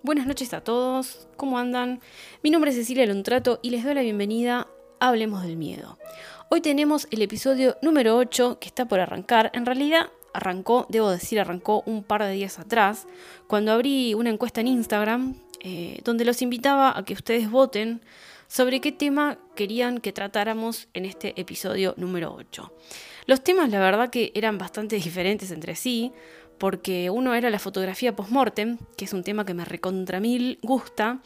Buenas noches a todos, ¿cómo andan? Mi nombre es Cecilia Lontrato y les doy la bienvenida a Hablemos del Miedo. Hoy tenemos el episodio número 8 que está por arrancar. En realidad arrancó, debo decir, arrancó un par de días atrás, cuando abrí una encuesta en Instagram eh, donde los invitaba a que ustedes voten sobre qué tema querían que tratáramos en este episodio número 8. Los temas, la verdad, que eran bastante diferentes entre sí, porque uno era la fotografía post-mortem, que es un tema que me recontra mil gusta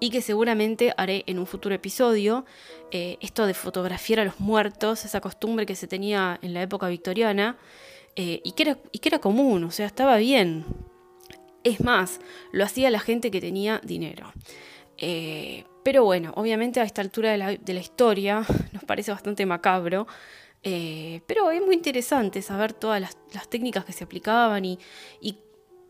y que seguramente haré en un futuro episodio. Eh, esto de fotografiar a los muertos, esa costumbre que se tenía en la época victoriana eh, y, que era, y que era común, o sea, estaba bien. Es más, lo hacía la gente que tenía dinero. Eh, pero bueno, obviamente a esta altura de la, de la historia nos parece bastante macabro eh, pero es muy interesante saber todas las, técnicas que se aplicaban y,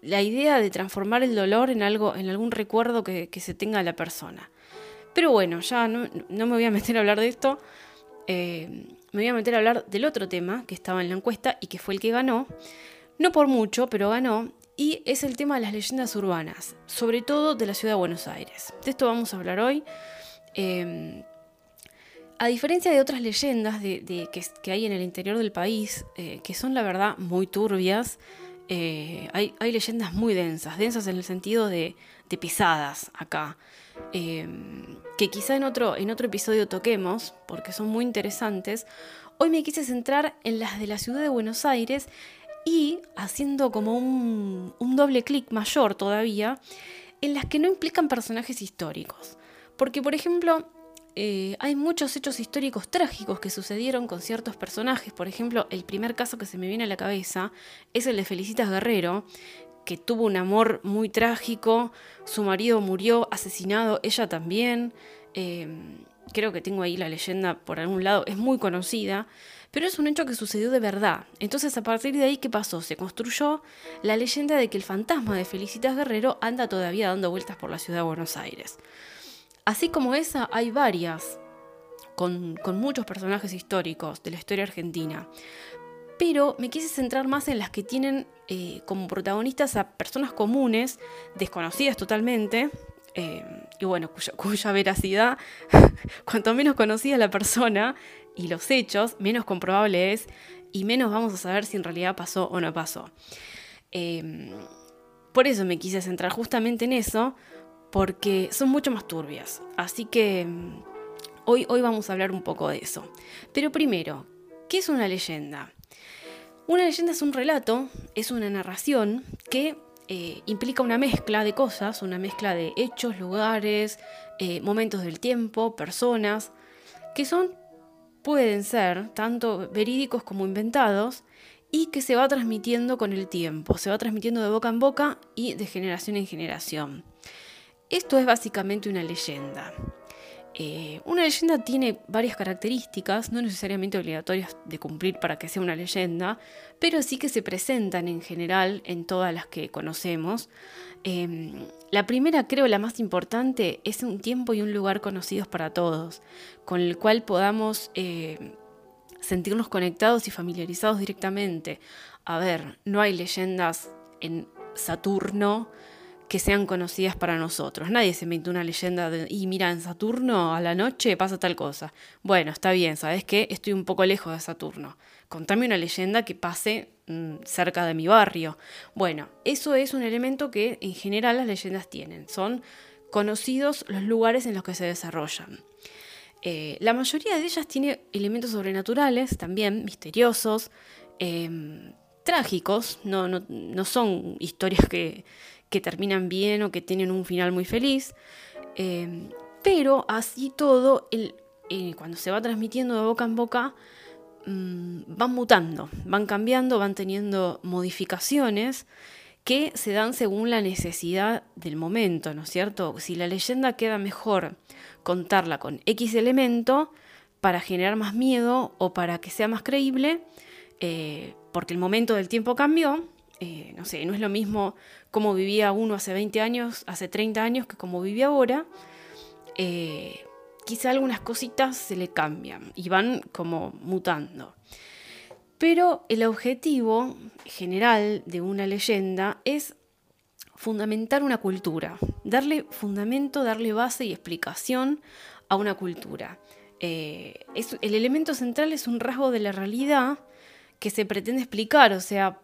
la idea de transformar el dolor en algo, en algún recuerdo que, se tenga de la persona. Pero bueno, ya no, me voy a meter a hablar de esto. Eh, me voy a meter a hablar del otro tema que estaba en la encuesta y que fue el que ganó. No por mucho, pero ganó. Y es el tema de las leyendas urbanas, sobre todo de la ciudad de Buenos Aires. De esto vamos a hablar hoy. Eh, a diferencia de otras leyendas de, que, hay en el interior del país, eh, que son la verdad muy turbias, eh, hay, leyendas muy densas, densas en el sentido de, pesadas acá, em, que quizá en otro, episodio toquemos, porque son muy interesantes. Hoy me quise centrar en las de la ciudad de Buenos Aires y haciendo como un doble clic mayor todavía, en las que no implican personajes históricos. Porque, por ejemplo, eh, hay muchos hechos históricos trágicos que sucedieron con ciertos personajes. Por ejemplo, el primer caso que se me viene a la cabeza es el de Felicitas Guerrero, que tuvo un amor muy trágico, su marido murió asesinado, ella también. Em, creo que tengo ahí la leyenda por algún lado, es muy conocida, pero es un hecho que sucedió de verdad. Entonces a partir de ahí, ¿qué pasó? Se construyó la leyenda de que el fantasma de Felicitas Guerrero anda todavía dando vueltas por la ciudad de Buenos Aires. Así como esa, hay varias, con, muchos personajes históricos de la historia argentina. Pero me quise centrar más en las que tienen eh, como protagonistas a personas comunes, desconocidas totalmente, eh, y bueno, cuya, veracidad, cuanto menos conocida la persona y los hechos, menos comprobable es y menos vamos a saber si en realidad pasó o no pasó. Eh, por eso me quise centrar justamente en eso, porque son mucho más turbias. Así que mm, hoy, hoy vamos a hablar un poco de eso. Pero primero, ¿qué es una leyenda? Una leyenda es un relato, es una narración que eh, implica una mezcla de cosas, una mezcla de hechos, lugares, eh, momentos del tiempo, personas, que son, pueden ser tanto verídicos como inventados, y que se va transmitiendo con el tiempo, se va transmitiendo de boca en boca y de generación en generación. Esto es básicamente una leyenda. Eh, una leyenda tiene varias características, no necesariamente obligatorias de cumplir para que sea una leyenda, pero sí que se presentan en general en todas las que conocemos. Em, la primera, creo la más importante, es un tiempo y un lugar conocidos para todos, con el cual podamos eh, sentirnos conectados y familiarizados directamente. A ver, no hay leyendas en Saturno, que sean conocidas para nosotros. Nadie se inventó una leyenda de, y mira, en Saturno a la noche pasa tal cosa. Bueno, está bien, ¿sabes qué? Estoy un poco lejos de Saturno. Contame una leyenda que pase mm, cerca de mi barrio. Bueno, eso es un elemento que en general las leyendas tienen. Son conocidos los lugares en los que se desarrollan. Eh, la mayoría de ellas tiene elementos sobrenaturales, también misteriosos, em, trágicos, no, no, no son historias que, que terminan bien o que tienen un final muy feliz. Em, pero así todo, el, eh, cuando se va transmitiendo de boca en boca, mm, van mutando, van cambiando, van teniendo modificaciones que se dan según la necesidad del momento, ¿no es cierto? Si la leyenda queda mejor contarla con X elemento para generar más miedo o para que sea más creíble, eh, porque el momento del tiempo cambió, eh, no sé, no es lo mismo como vivía uno hace 20 años, hace 30 años, que como vive ahora. Eh, quizá algunas cositas se le cambian y van como mutando. Pero el objetivo general de una leyenda es fundamentar una cultura, darle fundamento, darle base y explicación a una cultura. Eh, el elemento central es un rasgo de la realidad que se pretende explicar, o sea,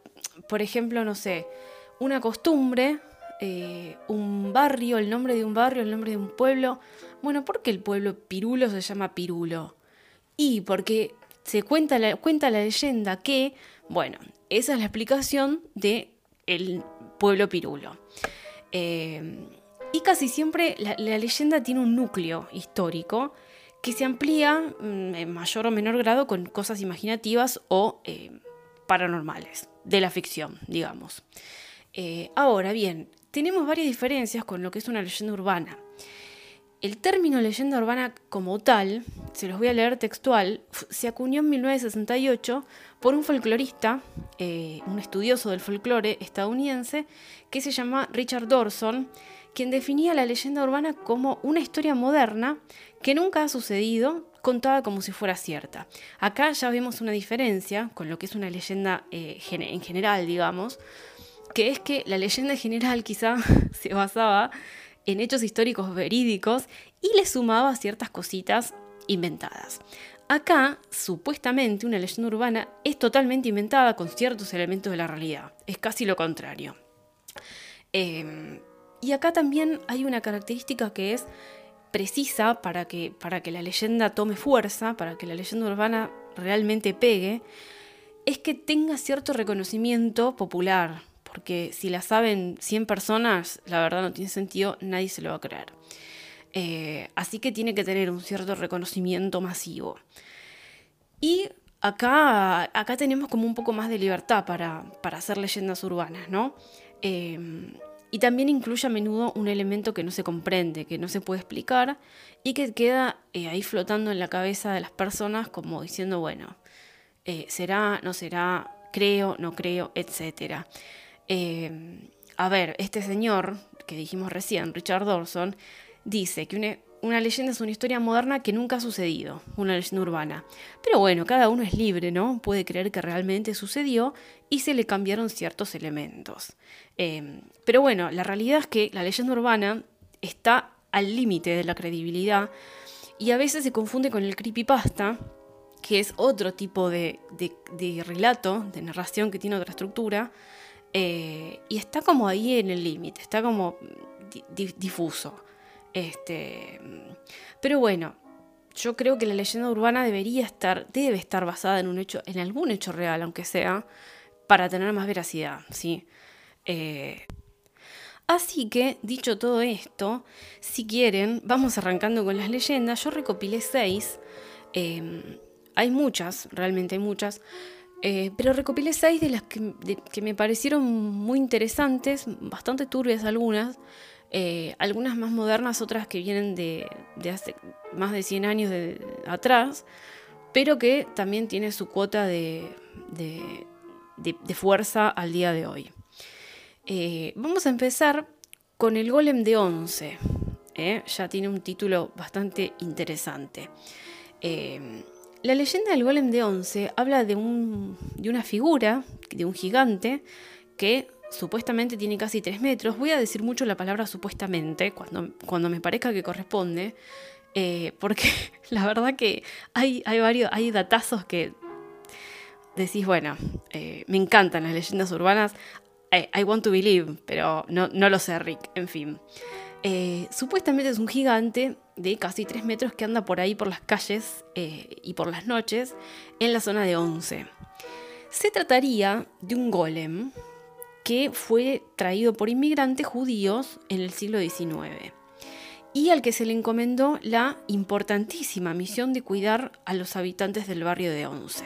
por ejemplo, no sé, una costumbre, eh, un barrio, el nombre de un barrio, el nombre de un pueblo. Bueno, ¿por qué el pueblo Pirulo se llama Pirulo? Y porque se cuenta la, cuenta la leyenda que, bueno, esa es la explicación de el pueblo Pirulo. Eh, y casi siempre la, leyenda tiene un núcleo histórico que se amplía mm, en mayor o menor grado con cosas imaginativas o eh, paranormales, de la ficción, digamos. Eh, ahora bien, tenemos varias diferencias con lo que es una leyenda urbana. El término leyenda urbana como tal, se los voy a leer textual, se acuñó en 1968 por un folclorista, eh, un estudioso del folclore estadounidense, que se llama Richard Dorson, quien definía la leyenda urbana como una historia moderna que nunca ha sucedido, contada como si fuera cierta. Acá ya vemos una diferencia con lo que es una leyenda eh, en general, digamos, que es que la leyenda general quizá se basaba en hechos históricos verídicos y le sumaba ciertas cositas inventadas. Acá, supuestamente, una leyenda urbana es totalmente inventada con ciertos elementos de la realidad. Es casi lo contrario. Em, y acá también hay una característica que es precisa para que, para que la leyenda tome fuerza, para que la leyenda urbana realmente pegue, es que tenga cierto reconocimiento popular, porque si la saben 100 personas, la verdad no tiene sentido, nadie se lo va a creer. Eh, así que tiene que tener un cierto reconocimiento masivo. Y acá, acá tenemos como un poco más de libertad para, hacer leyendas urbanas, ¿no? Eh, y también incluye a menudo un elemento que no se comprende, que no se puede explicar y que queda eh, ahí flotando en la cabeza de las personas como diciendo, bueno, será, no será, creo, no creo, etcétera. Eh, a ver, este señor que dijimos recién, Richard Dawson, dice que una, leyenda es una historia moderna que nunca ha sucedido, una leyenda urbana. Pero bueno, cada uno es libre, ¿no? Puede creer que realmente sucedió y se le cambiaron ciertos elementos. Eh, pero bueno, la realidad es que la leyenda urbana está al límite de la credibilidad y a veces se confunde con el creepypasta, que es otro tipo de relato, de narración que tiene otra estructura, eh, y está como ahí en el límite, está como difuso. Este, pero bueno, yo creo que la leyenda urbana debería estar, debe estar basada en un hecho, en algún hecho real, aunque sea, para tener más veracidad, ¿sí? Eh, así que, dicho todo esto, si quieren, vamos arrancando con las leyendas. Yo recopilé seis. Eh, hay muchas, realmente hay muchas. Eh, pero recopilé seis de las que, me parecieron muy interesantes, bastante turbias algunas, eh, algunas más modernas, otras que vienen de, hace más de 100 años de, atrás, pero que también tiene su cuota de, fuerza al día de hoy. Eh, vamos a empezar con el golem de 11. Ya tiene un título bastante interesante. La leyenda del golem de Once habla de, un, de una figura, de un gigante, que supuestamente tiene casi 3 metros. Voy a decir mucho la palabra supuestamente, cuando, cuando me parezca que corresponde, eh, porque la verdad que hay, hay varios, hay datazos que decís, bueno, eh, me encantan las leyendas urbanas, I, want to believe, pero no, no lo sé, Rick, en fin. Eh, supuestamente es un gigante de casi 3 metros que anda por ahí por las calles y por las noches en la zona de Once. Se trataría de un golem que fue traído por inmigrantes judíos en el siglo XIX y al que se le encomendó la importantísima misión de cuidar a los habitantes del barrio de Once.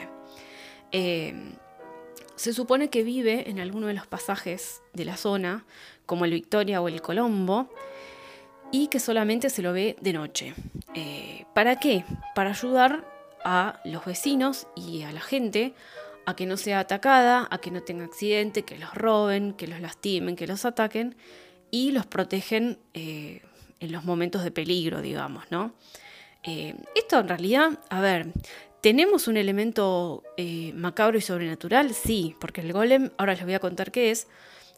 Eh, se supone que vive en alguno de los pasajes de la zona, como el Victoria o el Colombo, y que solamente se lo ve de noche. Eh, ¿Para qué? Para ayudar a los vecinos y a la gente a que no sea atacada, a que no tenga accidente, que los roben, que los lastimen, que los ataquen y los protegen eh, en los momentos de peligro, digamos, ¿no? Eh, esto en realidad, a ver, ¿tenemos un elemento macabro y sobrenatural? Sí, porque el golem, ahora les voy a contar qué es,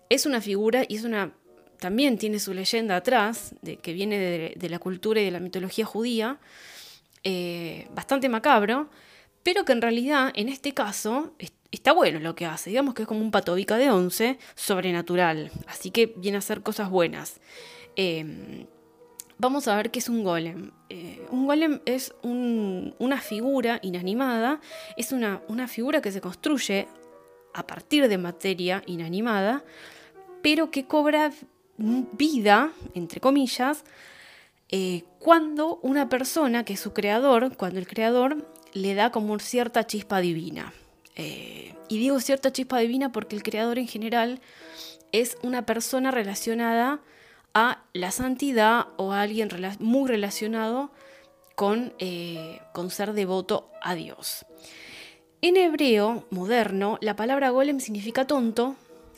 es una figura y es una también tiene su leyenda atrás, de, que viene de, la cultura y de la mitología judía, eh, bastante macabro, pero que en realidad en este caso está bueno lo que hace, digamos que es como un patobica de once sobrenatural, así que viene a hacer cosas buenas. Em, vamos a ver qué es un golem. Eh, un golem es una figura inanimada, es una, una figura que se construye a partir de materia inanimada, pero que cobra vida, entre comillas, eh, cuando una persona, que es su creador, cuando el creador le da como cierta chispa divina. Eh, y digo cierta chispa divina porque el creador en general es una persona relacionada a la santidad o a alguien muy relacionado con, eh, con ser devoto a Dios. En hebreo moderno, la palabra golem significa tonto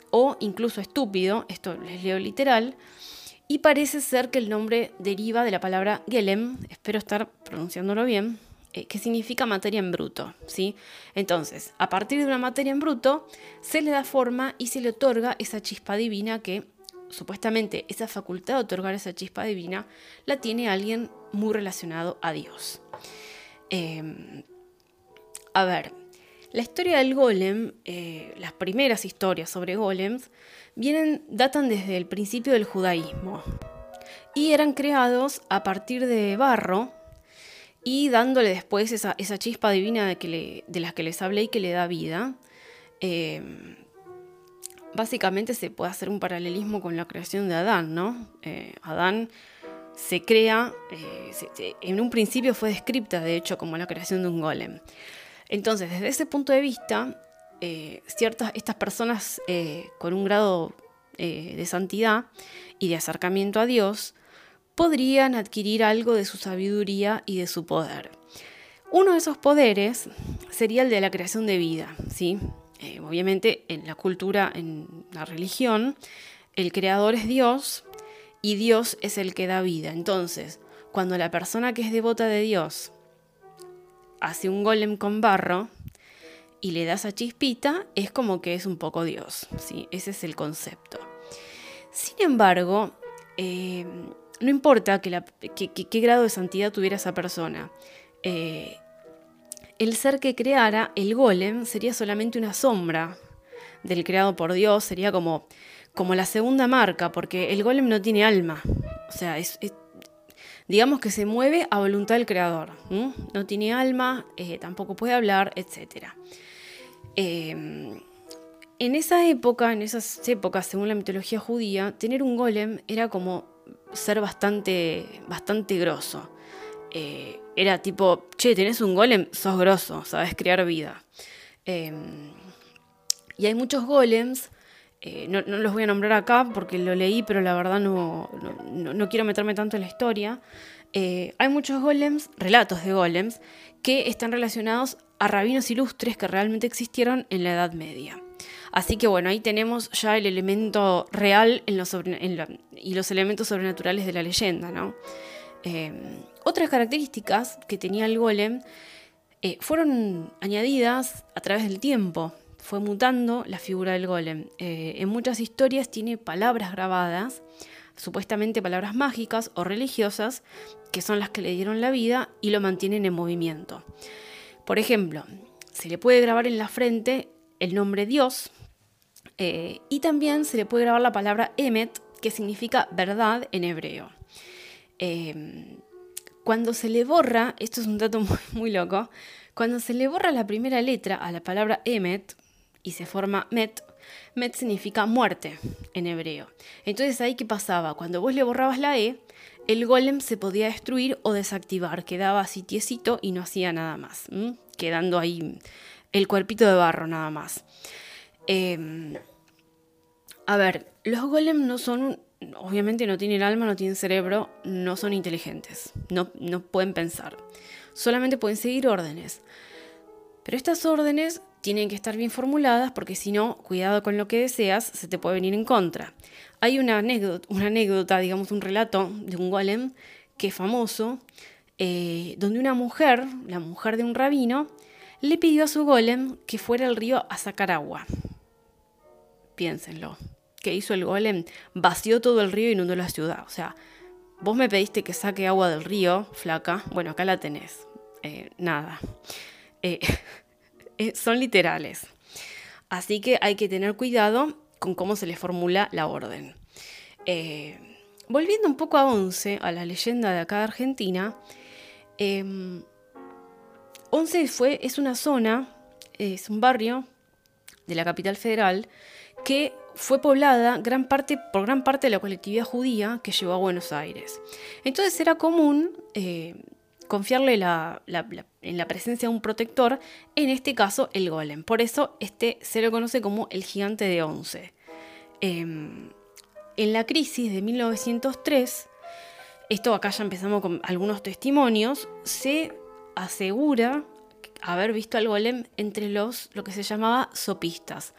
o incluso estúpido, esto les leo literal, y parece ser que el nombre deriva de la palabra gelem, espero estar pronunciándolo bien, eh, que significa materia en bruto. ¿sí? Entonces, a partir de una materia en bruto, se le da forma y se le otorga esa chispa divina que supuestamente esa facultad de otorgar esa chispa divina la tiene alguien muy relacionado a Dios. Em, a ver, la historia del golem, eh, las primeras historias sobre golems, vienen, datan desde el principio del judaísmo y eran creados a partir de barro y dándole después esa, chispa divina de, las que les hablé y que le da vida. Em, básicamente se puede hacer un paralelismo con la creación de Adán, ¿no? Eh, Adán se crea, eh, en un principio fue descripta de hecho como la creación de un golem. Entonces, desde ese punto de vista, eh, ciertas, estas personas con un grado de santidad y de acercamiento a Dios podrían adquirir algo de su sabiduría y de su poder. Uno de esos poderes sería el de la creación de vida, ¿sí? obviamente en la cultura, en la religión, el creador es Dios y Dios es el que da vida. Entonces, cuando la persona que es devota de Dios hace un golem con barro y le das a chispita, es como que es un poco Dios. ¿sí? Ese es el concepto. Sin embargo, eh, no importa qué grado de santidad tuviera esa persona. Eh, el ser que creara el golem sería solamente una sombra del creado por Dios, sería como, como la segunda marca, porque el golem no tiene alma. O sea, digamos que se mueve a voluntad del creador. No tiene alma, eh, tampoco puede hablar, etc. Em, en esa época, en esas épocas, según la mitología judía, tener un golem era como ser bastante, bastante grosso. Eh, era tipo, che, tenés un golem, sos grosso, sabes crear vida. Em, y hay muchos golems eh, no, los voy a nombrar acá porque lo leí, pero la verdad no, no, quiero meterme tanto en la historia. Eh, hay muchos golems, relatos de golems, que están relacionados a rabinos ilustres que realmente existieron en la Edad Media. Así que bueno, ahí tenemos ya el elemento real y los elementos sobrenaturales de la leyenda. ¿no? Eh, otras características que tenía el golem fueron añadidas a través del tiempo fue mutando la figura del golem. Eh, en muchas historias tiene palabras grabadas, supuestamente palabras mágicas o religiosas, que son las que le dieron la vida y lo mantienen en movimiento. Por ejemplo, se le puede grabar en la frente el nombre Dios eh, y también se le puede grabar la palabra Emet, que significa verdad en hebreo. Eh, cuando se le borra, esto es un dato muy, muy, loco, cuando se le borra la primera letra a la palabra Emet, y se forma Met. Met significa muerte en hebreo. Entonces ahí qué pasaba? Cuando vos le borrabas la E, el golem se podía destruir o desactivar, quedaba así tiesito y no hacía nada más, quedando ahí el cuerpito de barro nada más. Em, a ver, los golems no son, obviamente no tienen alma, no tienen cerebro, no son inteligentes, no, no pueden pensar, solamente pueden seguir órdenes. Pero estas órdenes tienen que estar bien formuladas porque si no, cuidado con lo que deseas, se te puede venir en contra. Hay una anécdota, una anécdota digamos un relato de un golem que es famoso, eh, donde una mujer, la mujer de un rabino, le pidió a su golem que fuera al río a sacar agua. Piénsenlo. que hizo el golem, vació todo el río e inundó la ciudad. O sea, vos me pediste que saque agua del río, flaca. Bueno, acá la tenés. Eh, nada. Eh, eh, son literales. Así que hay que tener cuidado con cómo se le formula la orden. volviendo un poco a Once, a la leyenda de acá de Argentina, em, Once fue, es una zona, es un barrio de la capital federal que fue poblada gran parte, por gran parte de la colectividad judía que llegó a Buenos Aires. Entonces era común eh, confiarle en la presencia de un protector, en este caso el golem. Por eso este se lo conoce como el gigante de Once. Em, en la crisis de 1903, esto acá ya empezamos con algunos testimonios, se asegura haber visto al golem entre los lo que se llamaba sopistas.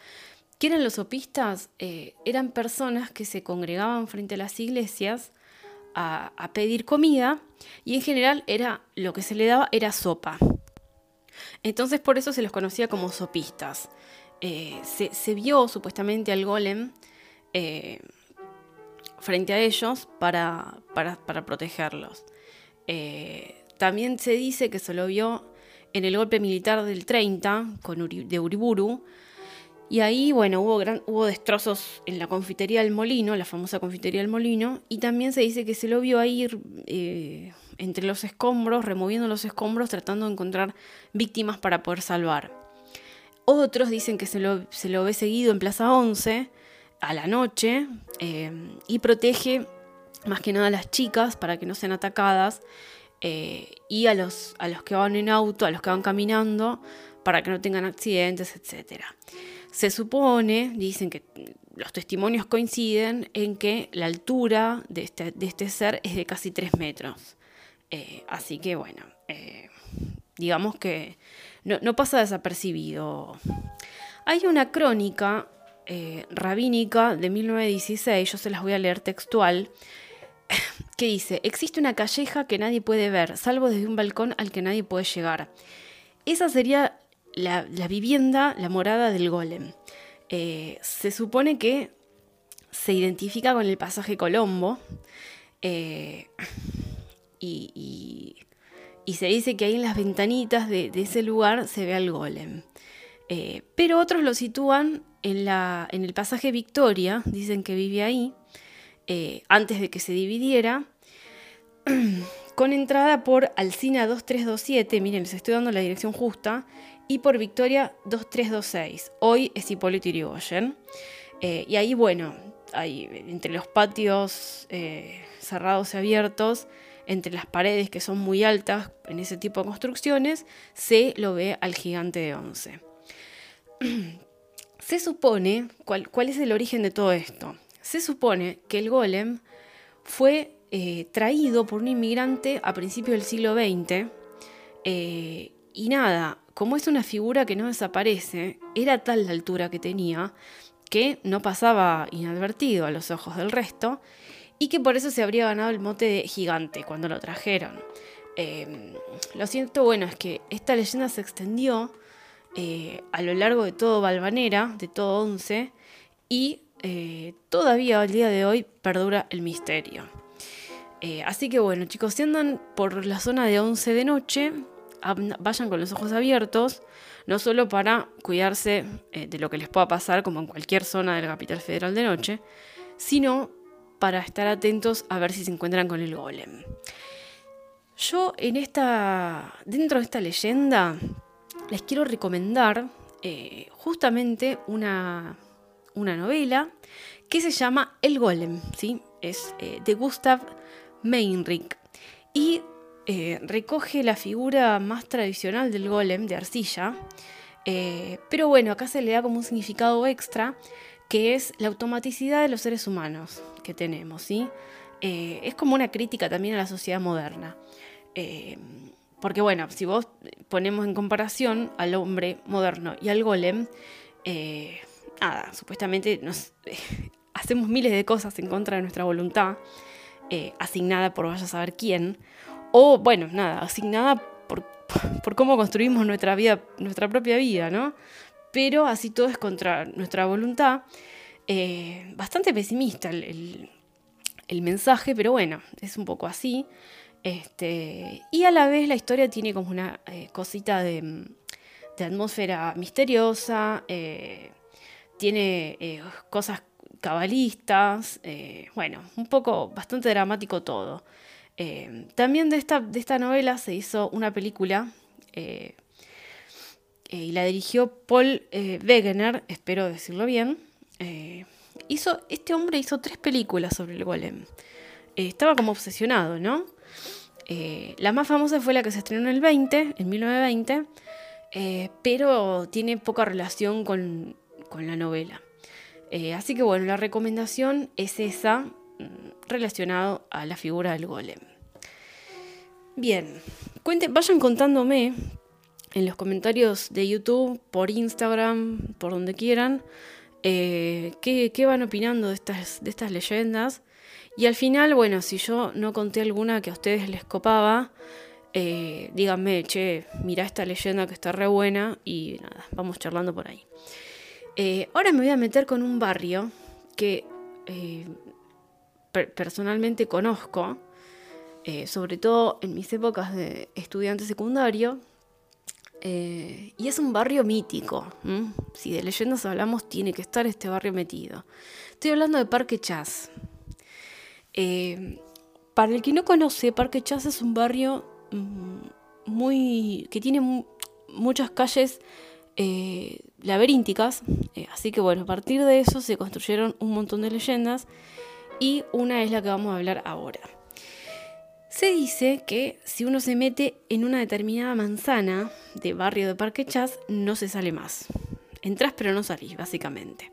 ¿Qué eran los sopistas? Eh, eran personas que se congregaban frente a las iglesias a, pedir comida y en general era lo que se le daba era sopa. Entonces por eso se los conocía como sopistas. Eh, se, vio supuestamente al golem eh, frente a ellos para, para, protegerlos. También se dice que se lo vio en el golpe militar del 30 con de Uriburu. Y ahí, bueno, hubo, gran, hubo destrozos en la confitería del Molino, la famosa confitería del Molino, y también se dice que se lo vio ahí eh, entre los escombros, removiendo los escombros, tratando de encontrar víctimas para poder salvar. Otros dicen que se lo, se lo ve seguido en Plaza 11 a la noche eh, y protege más que nada a las chicas para que no sean atacadas eh, y a los, a los que van en auto, a los que van caminando, para que no tengan accidentes, etc. Se supone, dicen que los testimonios coinciden en que la altura de este, de este ser es de casi 3 metros. Eh, así que bueno, eh, digamos que no, pasa desapercibido. Hay una crónica rabínica de 1916, yo se las voy a leer textual, que dice, existe una calleja que nadie puede ver, salvo desde un balcón al que nadie puede llegar. Esa sería la, vivienda, la morada del golem. Eh, se supone que se identifica con el pasaje Colombo eh, y, se dice que ahí en las ventanitas de, ese lugar se ve al golem. Eh, pero otros lo sitúan en, el pasaje Victoria, dicen que vive ahí, eh, antes de que se dividiera, con entrada por Alcina 2327, miren, les estoy dando la dirección justa, y por Victoria 2326. Hoy es Hipólito Yrigoyen. Eh, y ahí, bueno, entre los patios eh, cerrados y abiertos, entre las paredes que son muy altas en ese tipo de construcciones, se lo ve al gigante de once. se supone, ¿cuál, ¿cuál es el origen de todo esto? Se supone que el golem fue eh, traído por un inmigrante a principios del siglo XX eh, y nada, como es una figura que no desaparece, era tal la altura que tenía que no pasaba inadvertido a los ojos del resto y que por eso se habría ganado el mote de gigante cuando lo trajeron. Eh, lo cierto, bueno, es que esta leyenda se extendió a lo largo de todo Valvanera, de todo Once, y eh, todavía al día de hoy perdura el misterio. Eh, así que bueno, chicos, si andan por la zona de 11 de noche, vayan con los ojos abiertos, no solo para cuidarse eh, de lo que les pueda pasar, como en cualquier zona de la capital federal de noche, sino para estar atentos a ver si se encuentran con el golem. Yo en esta, dentro de esta leyenda, les quiero recomendar justamente una, una novela que se llama El Golem, ¿sí? es eh, de Gustav Meinrich y eh, recoge la figura más tradicional del golem de arcilla, eh, pero bueno, acá se le da como un significado extra que es la automaticidad de los seres humanos que tenemos, ¿sí? es como una crítica también a la sociedad moderna. porque bueno, si vos ponemos en comparación al hombre moderno y al golem, nada, supuestamente nos hacemos miles de cosas en contra de nuestra voluntad, eh, asignada por vaya a saber quién, o bueno, nada, asignada por, por cómo construimos nuestra vida, nuestra propia vida, ¿no? Pero así todo es contra nuestra voluntad. Eh, bastante pesimista el, mensaje, pero bueno, es un poco así. Este, y a la vez la historia tiene como una eh, cosita de, atmósfera misteriosa, tiene cosas cabalistas, bueno, un poco bastante dramático todo. también de esta, de esta novela se hizo una película y la dirigió Paul Wegener, espero decirlo bien. Eh, hizo, este hombre hizo tres películas sobre el golem. Eh, estaba como obsesionado, ¿no? Eh, la más famosa fue la que se estrenó en el 20, en 1920, pero tiene poca relación con, con la novela. así que bueno, la recomendación es esa, mm, relacionado a la figura del golem. Bien, cuenten, vayan contándome en los comentarios de YouTube, por Instagram, por donde quieran, eh, qué, van opinando de estas, de estas leyendas. Y al final, bueno, si yo no conté alguna que a ustedes les copaba, eh, díganme, che, mira esta leyenda que está re buena y nada, vamos charlando por ahí. Eh, ahora me voy a meter con un barrio que personalmente conozco, sobre todo en mis épocas de estudiante secundario, eh, y es un barrio mítico. Si de leyendas hablamos, tiene que estar este barrio metido. Estoy hablando de Parque Chas. Eh, para el que no conoce, Parque Chas es un barrio mm, muy. que tiene muchas calles eh, laberínticas. así que bueno, a partir de eso se construyeron un montón de leyendas. Y una es la que vamos a hablar ahora. Se dice que si uno se mete en una determinada manzana de barrio de Parque Chas, no se sale más. Entrás pero no salís, básicamente.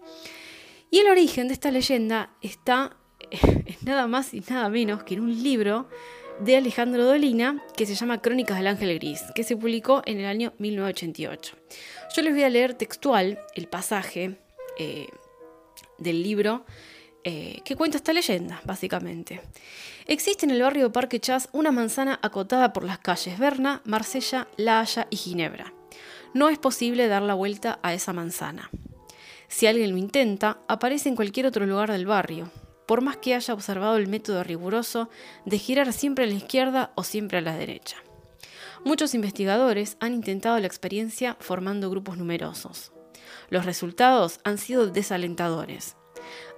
Y el origen de esta leyenda está es nada más y nada menos que en un libro de Alejandro Dolina que se llama Crónicas del Ángel Gris, que se publicó en el año 1988. Yo les voy a leer textual el pasaje eh, del libro eh, que cuenta esta leyenda, básicamente. Existe en el barrio Parque Chas una manzana acotada por las calles Berna, Marsella, La Haya y Ginebra. No es posible dar la vuelta a esa manzana. Si alguien lo intenta, aparece en cualquier otro lugar del barrio, por más que haya observado el método riguroso de girar siempre a la izquierda o siempre a la derecha. Muchos investigadores han intentado la experiencia formando grupos numerosos. Los resultados han sido desalentadores.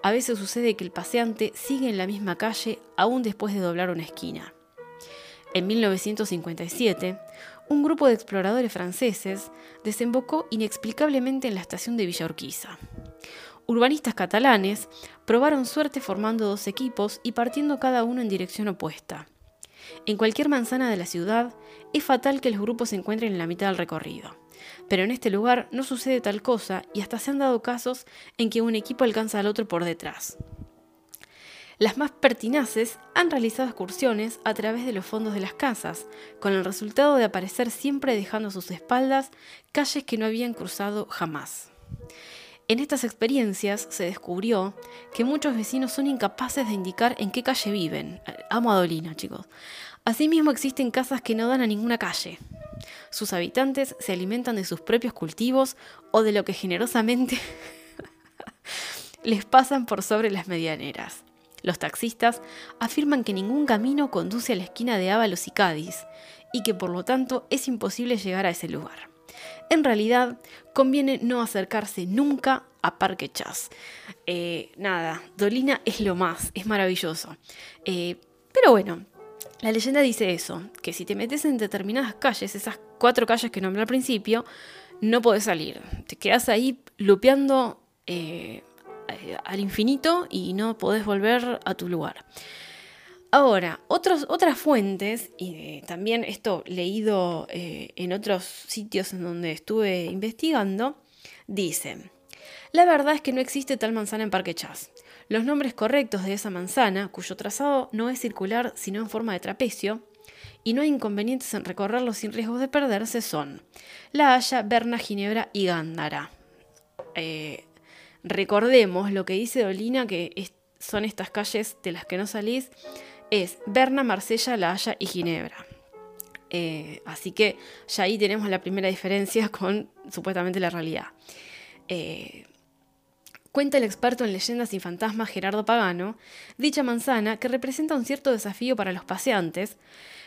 A veces sucede que el paseante sigue en la misma calle aún después de doblar una esquina. En 1957, un grupo de exploradores franceses desembocó inexplicablemente en la estación de Villa Urquiza. Urbanistas catalanes probaron suerte formando dos equipos y partiendo cada uno en dirección opuesta. En cualquier manzana de la ciudad, es fatal que los grupos se encuentren en la mitad del recorrido. Pero en este lugar no sucede tal cosa y hasta se han dado casos en que un equipo alcanza al otro por detrás. Las más pertinaces han realizado excursiones a través de los fondos de las casas, con el resultado de aparecer siempre dejando a sus espaldas calles que no habían cruzado jamás. En estas experiencias se descubrió que muchos vecinos son incapaces de indicar en qué calle viven. Amo a Dolina, chicos. Asimismo existen casas que no dan a ninguna calle. Sus habitantes se alimentan de sus propios cultivos o de lo que generosamente les pasan por sobre las medianeras. Los taxistas afirman que ningún camino conduce a la esquina de Ábalos y Cádiz y que por lo tanto es imposible llegar a ese lugar. En realidad, conviene no acercarse nunca a Parque Chas. Eh, nada, Dolina es lo más, es maravilloso. Eh, pero bueno, la leyenda dice eso, que si te metes en determinadas calles, esas cuatro calles que nombré al principio, no podés salir. Te quedas ahí lupeando eh, al infinito y no podés volver a tu lugar. Ahora, otras fuentes, y también esto leído eh, en otros sitios en donde estuve investigando, dicen, la verdad es que no existe tal manzana en Parque Chas. Los nombres correctos de esa manzana, cuyo trazado no es circular sino en forma de trapecio, y no hay inconvenientes en recorrerlo sin riesgos de perderse, son La Haya, Berna, Ginebra y Gándara. Eh, recordemos lo que dice Dolina, que son estas calles de las que no salís, es Berna, Marsella, La Haya y Ginebra. Eh, así que ya ahí tenemos la primera diferencia con supuestamente la realidad. Eh, Cuenta el experto en leyendas y fantasmas Gerardo Pagano, dicha manzana, que representa un cierto desafío para los paseantes,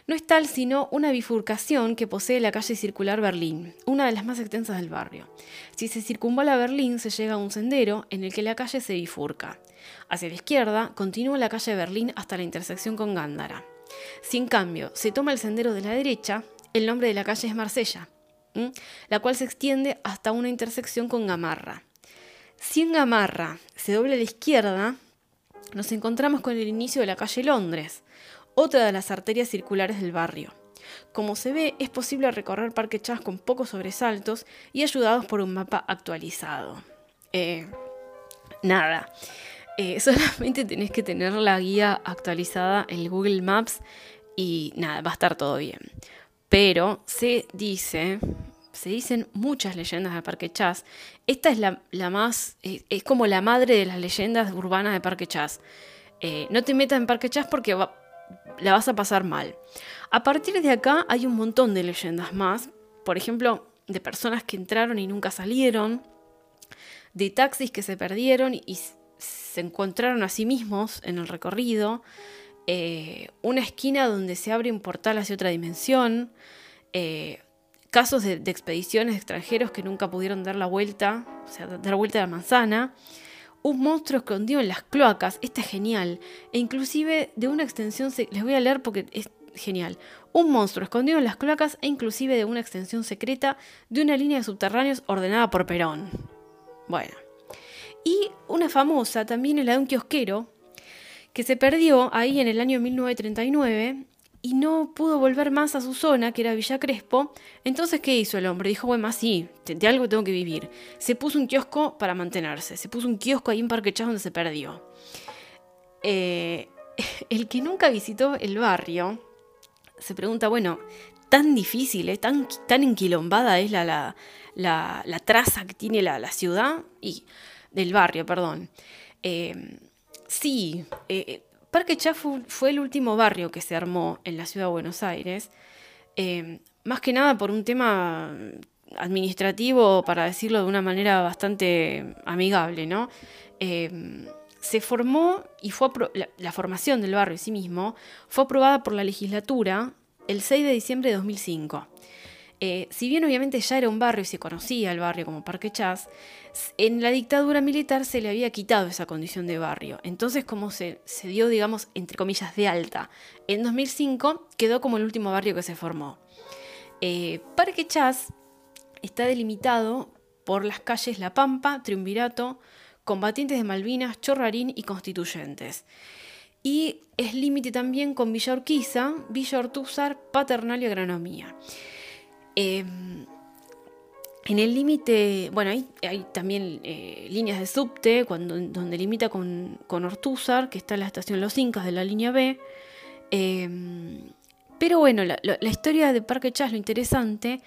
no es tal sino una bifurcación que posee la calle circular Berlín, una de las más extensas del barrio. Si se circunvala Berlín, se llega a un sendero en el que la calle se bifurca. Hacia la izquierda, continúa la calle Berlín hasta la intersección con Gándara. Si en cambio se toma el sendero de la derecha, el nombre de la calle es Marsella, la cual se extiende hasta una intersección con Gamarra. Si en Gamarra se dobla a la izquierda, nos encontramos con el inicio de la calle Londres, otra de las arterias circulares del barrio. Como se ve, es posible recorrer Parque Chas con pocos sobresaltos y ayudados por un mapa actualizado. Eh, nada, eh, solamente tenés que tener la guía actualizada en Google Maps y nada, va a estar todo bien. Pero se dice, se dicen muchas leyendas de Parque Chas. Esta es la, más, es, como la madre de las leyendas urbanas de Parque Chas. Eh, no te metas en Parque Chas porque la vas a pasar mal. A partir de acá hay un montón de leyendas más. Por ejemplo, de personas que entraron y nunca salieron. De taxis que se perdieron y se encontraron a sí mismos en el recorrido. Eh, una esquina donde se abre un portal hacia otra dimensión. Eh, casos de, expediciones extranjeros que nunca pudieron dar la vuelta, o sea, dar vuelta a la manzana, un monstruo escondido en las cloacas, este es genial, e inclusive de una extensión, les voy a leer porque es genial, un monstruo escondido en las cloacas e inclusive de una extensión secreta de una línea de subterráneos ordenada por Perón. Bueno. Y una famosa también es la de un kiosquero que se perdió ahí en el año 1939 y no pudo volver más a su zona, que era Villa Crespo. Entonces, ¿qué hizo el hombre? Dijo, bueno, sí, de algo tengo que vivir. Se puso un kiosco para mantenerse. Se puso un kiosco ahí en Parque Chas donde se perdió. Eh, el que nunca visitó el barrio se pregunta, bueno, tan difícil, ¿eh? tan, tan enquilombada es la, la, la, traza que tiene la, ciudad y del barrio, perdón. Eh, sí, Parque Chafu fue el último barrio que se armó en la ciudad de Buenos Aires, eh, más que nada por un tema administrativo, para decirlo de una manera bastante amigable, ¿no? Eh, se formó y fue la, formación del barrio en sí mismo fue aprobada por la legislatura el 6 de diciembre de 2005. Eh, si bien obviamente ya era un barrio y se conocía el barrio como Parque Chas, en la dictadura militar se le había quitado esa condición de barrio. Entonces, como se, dio, digamos, entre comillas, de alta, en 2005 quedó como el último barrio que se formó. Eh, Parque Chas está delimitado por las calles La Pampa, Triunvirato, Combatientes de Malvinas, Chorrarín y Constituyentes. Y es límite también con Villa Urquiza, Villa Ortúzar, Paternal y Agronomía. Em, en el límite, bueno, hay, también eh, líneas de subte, donde limita con, con, Ortúzar, que está en la estación Los Incas de la línea B. Em, pero bueno, la, historia de Parque Chas, lo interesante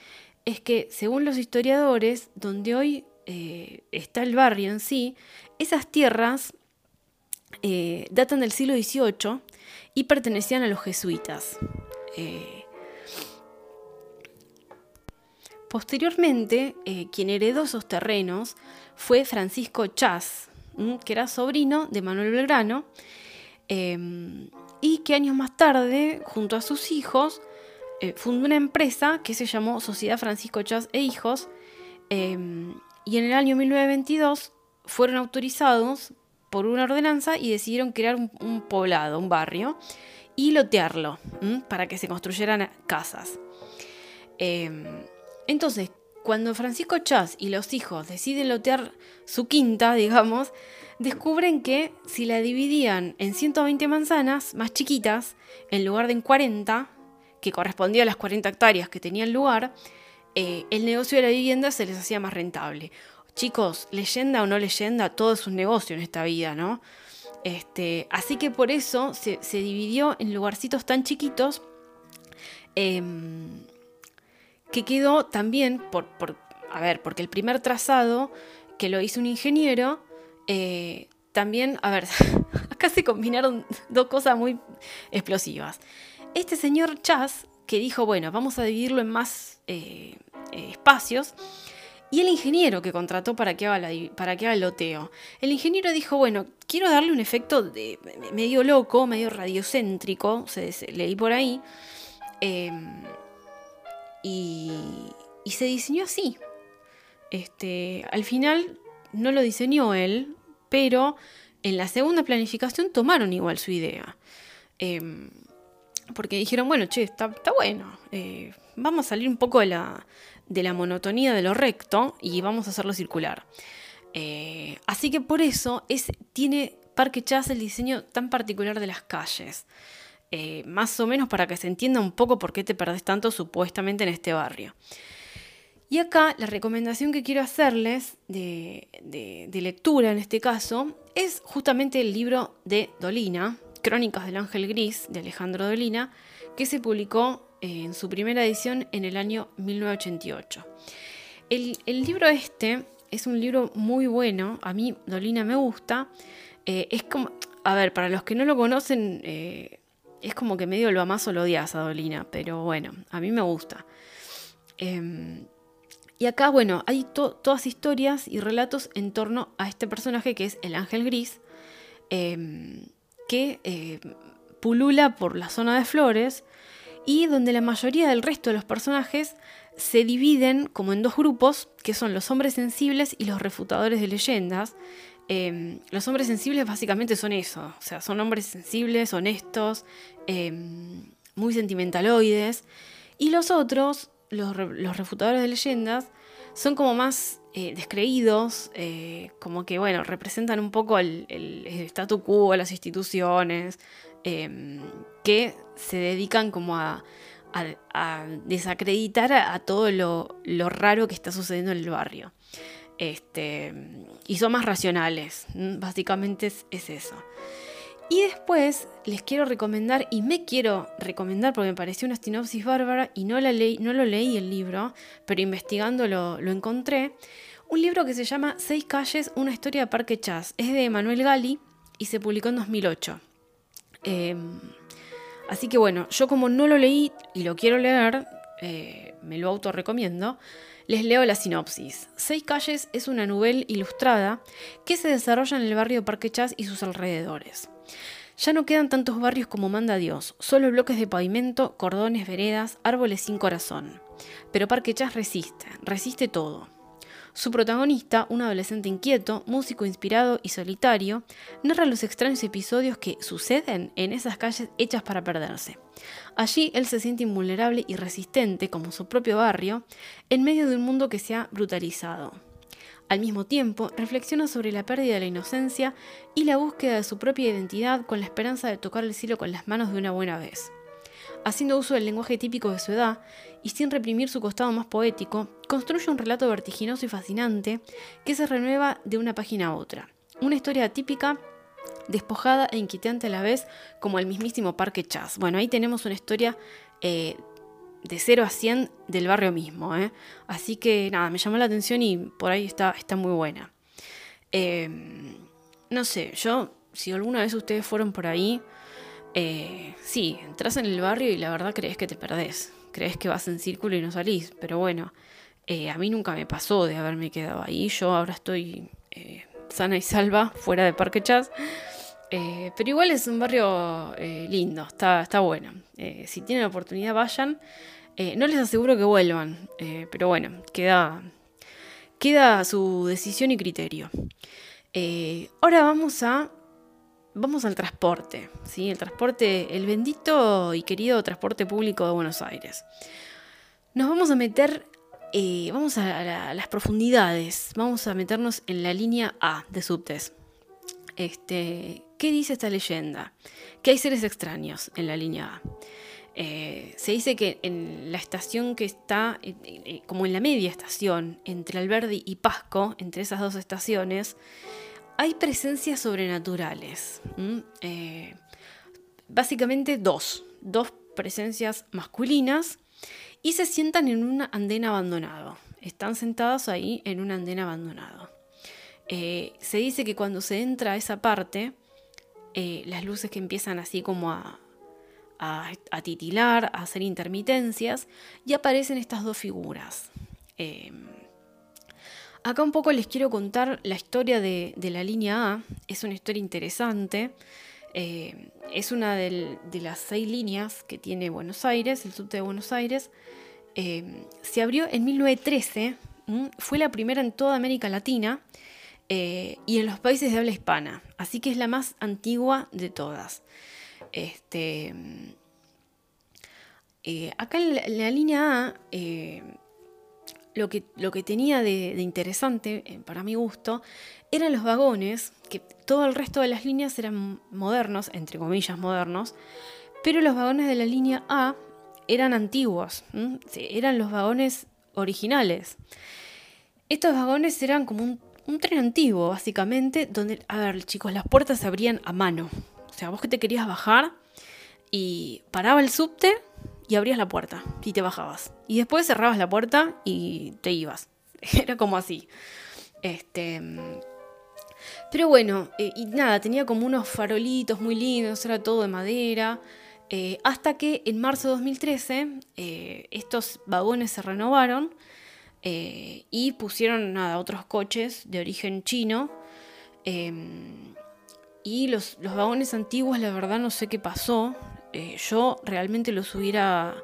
es que, según los historiadores, donde hoy eh, está el barrio en sí, esas tierras eh, datan del siglo XVIII y pertenecían a los jesuitas. Posteriormente, eh, quien heredó esos terrenos fue Francisco Chas, que era sobrino de Manuel Belgrano, em, y que años más tarde, junto a sus hijos, eh, fundó una empresa que se llamó Sociedad Francisco Chas e Hijos, em, y en el año 1922 fueron autorizados por una ordenanza y decidieron crear un, poblado, un barrio, y lotearlo para que se construyeran casas. Em, entonces, cuando Francisco Chas y los hijos deciden lotear su quinta, digamos, descubren que si la dividían en 120 manzanas más chiquitas, en lugar de en 40, que correspondía a las 40 hectáreas que tenían lugar, eh, el negocio de la vivienda se les hacía más rentable. Chicos, leyenda o no leyenda, todo es un negocio en esta vida, ¿no? Este, así que por eso se, dividió en lugarcitos tan chiquitos. Em, que quedó también por, a ver, porque el primer trazado que lo hizo un ingeniero, eh, también, a ver, acá se combinaron dos cosas muy explosivas. Este señor Chas, que dijo, bueno, vamos a dividirlo en más eh, eh, espacios, y el ingeniero que contrató para que, haga para que haga el loteo. El ingeniero dijo, bueno, quiero darle un efecto de, medio loco, medio radiocéntrico, se, leí por ahí, em, y, y, se diseñó así. Este, al final no lo diseñó él, pero en la segunda planificación tomaron igual su idea. Em, porque dijeron, bueno, che, está, bueno, eh, vamos a salir un poco de la, de la monotonía de lo recto y vamos a hacerlo circular. Eh, así que por eso es, tiene Parque Chas el diseño tan particular de las calles. Eh, más o menos para que se entienda un poco por qué te perdés tanto supuestamente en este barrio. Y acá la recomendación que quiero hacerles de, de, lectura en este caso es justamente el libro de Dolina, Crónicas del Ángel Gris, de Alejandro Dolina, que se publicó en su primera edición en el año 1988. El, libro este es un libro muy bueno, a mí Dolina me gusta. Eh, es como, a ver, para los que no lo conocen, eh, es como que medio lo amas o lo odias a Dolina, pero bueno, a mí me gusta. Em, y acá, bueno, hay todas historias y relatos en torno a este personaje que es el ángel gris, em, que eh, pulula por la zona de flores y donde la mayoría del resto de los personajes se dividen como en dos grupos, que son los hombres sensibles y los refutadores de leyendas. Em, los hombres sensibles básicamente son eso, o sea, son hombres sensibles, honestos, em, muy sentimentaloides. Y los otros, los, refutadores de leyendas, son como más eh, descreídos, eh, como que, bueno, representan un poco el, statu quo, las instituciones, Em, que se dedican como a, desacreditar a, todo lo, raro que está sucediendo en el barrio. Este, y son más racionales, básicamente es, eso. Y después les quiero recomendar, y me quiero recomendar porque me pareció una sinopsis bárbara y no, la no lo leí el libro, pero investigando lo, encontré, un libro que se llama Seis calles, una historia de Parque Chas. Es de Manuel Gali y se publicó en 2008. Em, así que bueno, yo como no lo leí y lo quiero leer, eh, me lo autorrecomiendo, les leo la sinopsis. Seis calles es una novela ilustrada que se desarrolla en el barrio Parque Chas y sus alrededores. Ya no quedan tantos barrios como manda Dios, solo bloques de pavimento, cordones, veredas, árboles sin corazón. Pero Parque Chas resiste, resiste todo. Su protagonista, un adolescente inquieto, músico inspirado y solitario, narra los extraños episodios que suceden en esas calles hechas para perderse. Allí él se siente invulnerable y resistente, como su propio barrio, en medio de un mundo que se ha brutalizado. Al mismo tiempo, reflexiona sobre la pérdida de la inocencia y la búsqueda de su propia identidad con la esperanza de tocar el cielo con las manos de una buena vez haciendo uso del lenguaje típico de su edad y sin reprimir su costado más poético, construye un relato vertiginoso y fascinante que se renueva de una página a otra. Una historia típica, despojada e inquietante a la vez, como el mismísimo Parque Chas. Bueno, ahí tenemos una historia eh, de 0 a 100 del barrio mismo. ¿eh? Así que nada, me llamó la atención y por ahí está, está muy buena. Em, no sé, yo, si alguna vez ustedes fueron por ahí, eh, sí, entras en el barrio y la verdad crees que te perdés. Crees que vas en círculo y no salís. Pero bueno, eh, a mí nunca me pasó de haberme quedado ahí. Yo ahora estoy eh, sana y salva fuera de Parque Chas. pero igual es un barrio lindo, está, está bueno. si tienen la oportunidad, vayan. no les aseguro que vuelvan, pero bueno, queda, queda su decisión y criterio. ahora vamos a vamos al transporte, ¿sí? El transporte, el bendito y querido transporte público de Buenos Aires. Nos vamos a meter, eh, vamos a, las profundidades, vamos a meternos en la línea A de subtes. Este, ¿Qué dice esta leyenda? Que hay seres extraños en la línea A. Eh, se dice que en la estación que está, eh, como en la media estación, entre Alberdi y Pasco, entre esas dos estaciones, hay presencias sobrenaturales. Eh, básicamente dos. Dos presencias masculinas y se sientan en un andén abandonado. Están sentados ahí en un andén abandonado. Eh, se dice que cuando se entra a esa parte, eh, las luces que empiezan así como a, a, titilar, a hacer intermitencias, y aparecen estas dos figuras. Acá un poco les quiero contar la historia de, la línea A. Es una historia interesante. Eh, es una de las seis líneas que tiene Buenos Aires, el subte de Buenos Aires. Eh, se abrió en 1913, fue la primera en toda América Latina eh, y en los países de habla hispana, así que es la más antigua de todas. Este, acá en la, línea A lo que, lo que tenía de, interesante, eh, para mi gusto, eran los vagones, que todo el resto de las líneas eran modernos, entre comillas modernos, pero los vagones de la línea A eran antiguos, eran los vagones originales. Estos vagones eran como un, un, tren antiguo, básicamente, donde, a ver, chicos, las puertas se abrían a mano. O sea, vos que te querías bajar y paraba el subte y abrías la puerta y te bajabas. Y después cerrabas la puerta y te ibas. Era como así. Este. Pero bueno, eh, y nada, tenía como unos farolitos muy lindos, era todo de madera. Eh, hasta que en marzo de 2013 eh, estos vagones se renovaron y pusieron nada, otros coches de origen chino. Y los, los vagones antiguos, la verdad, no sé qué pasó. Eh, yo realmente los hubiera,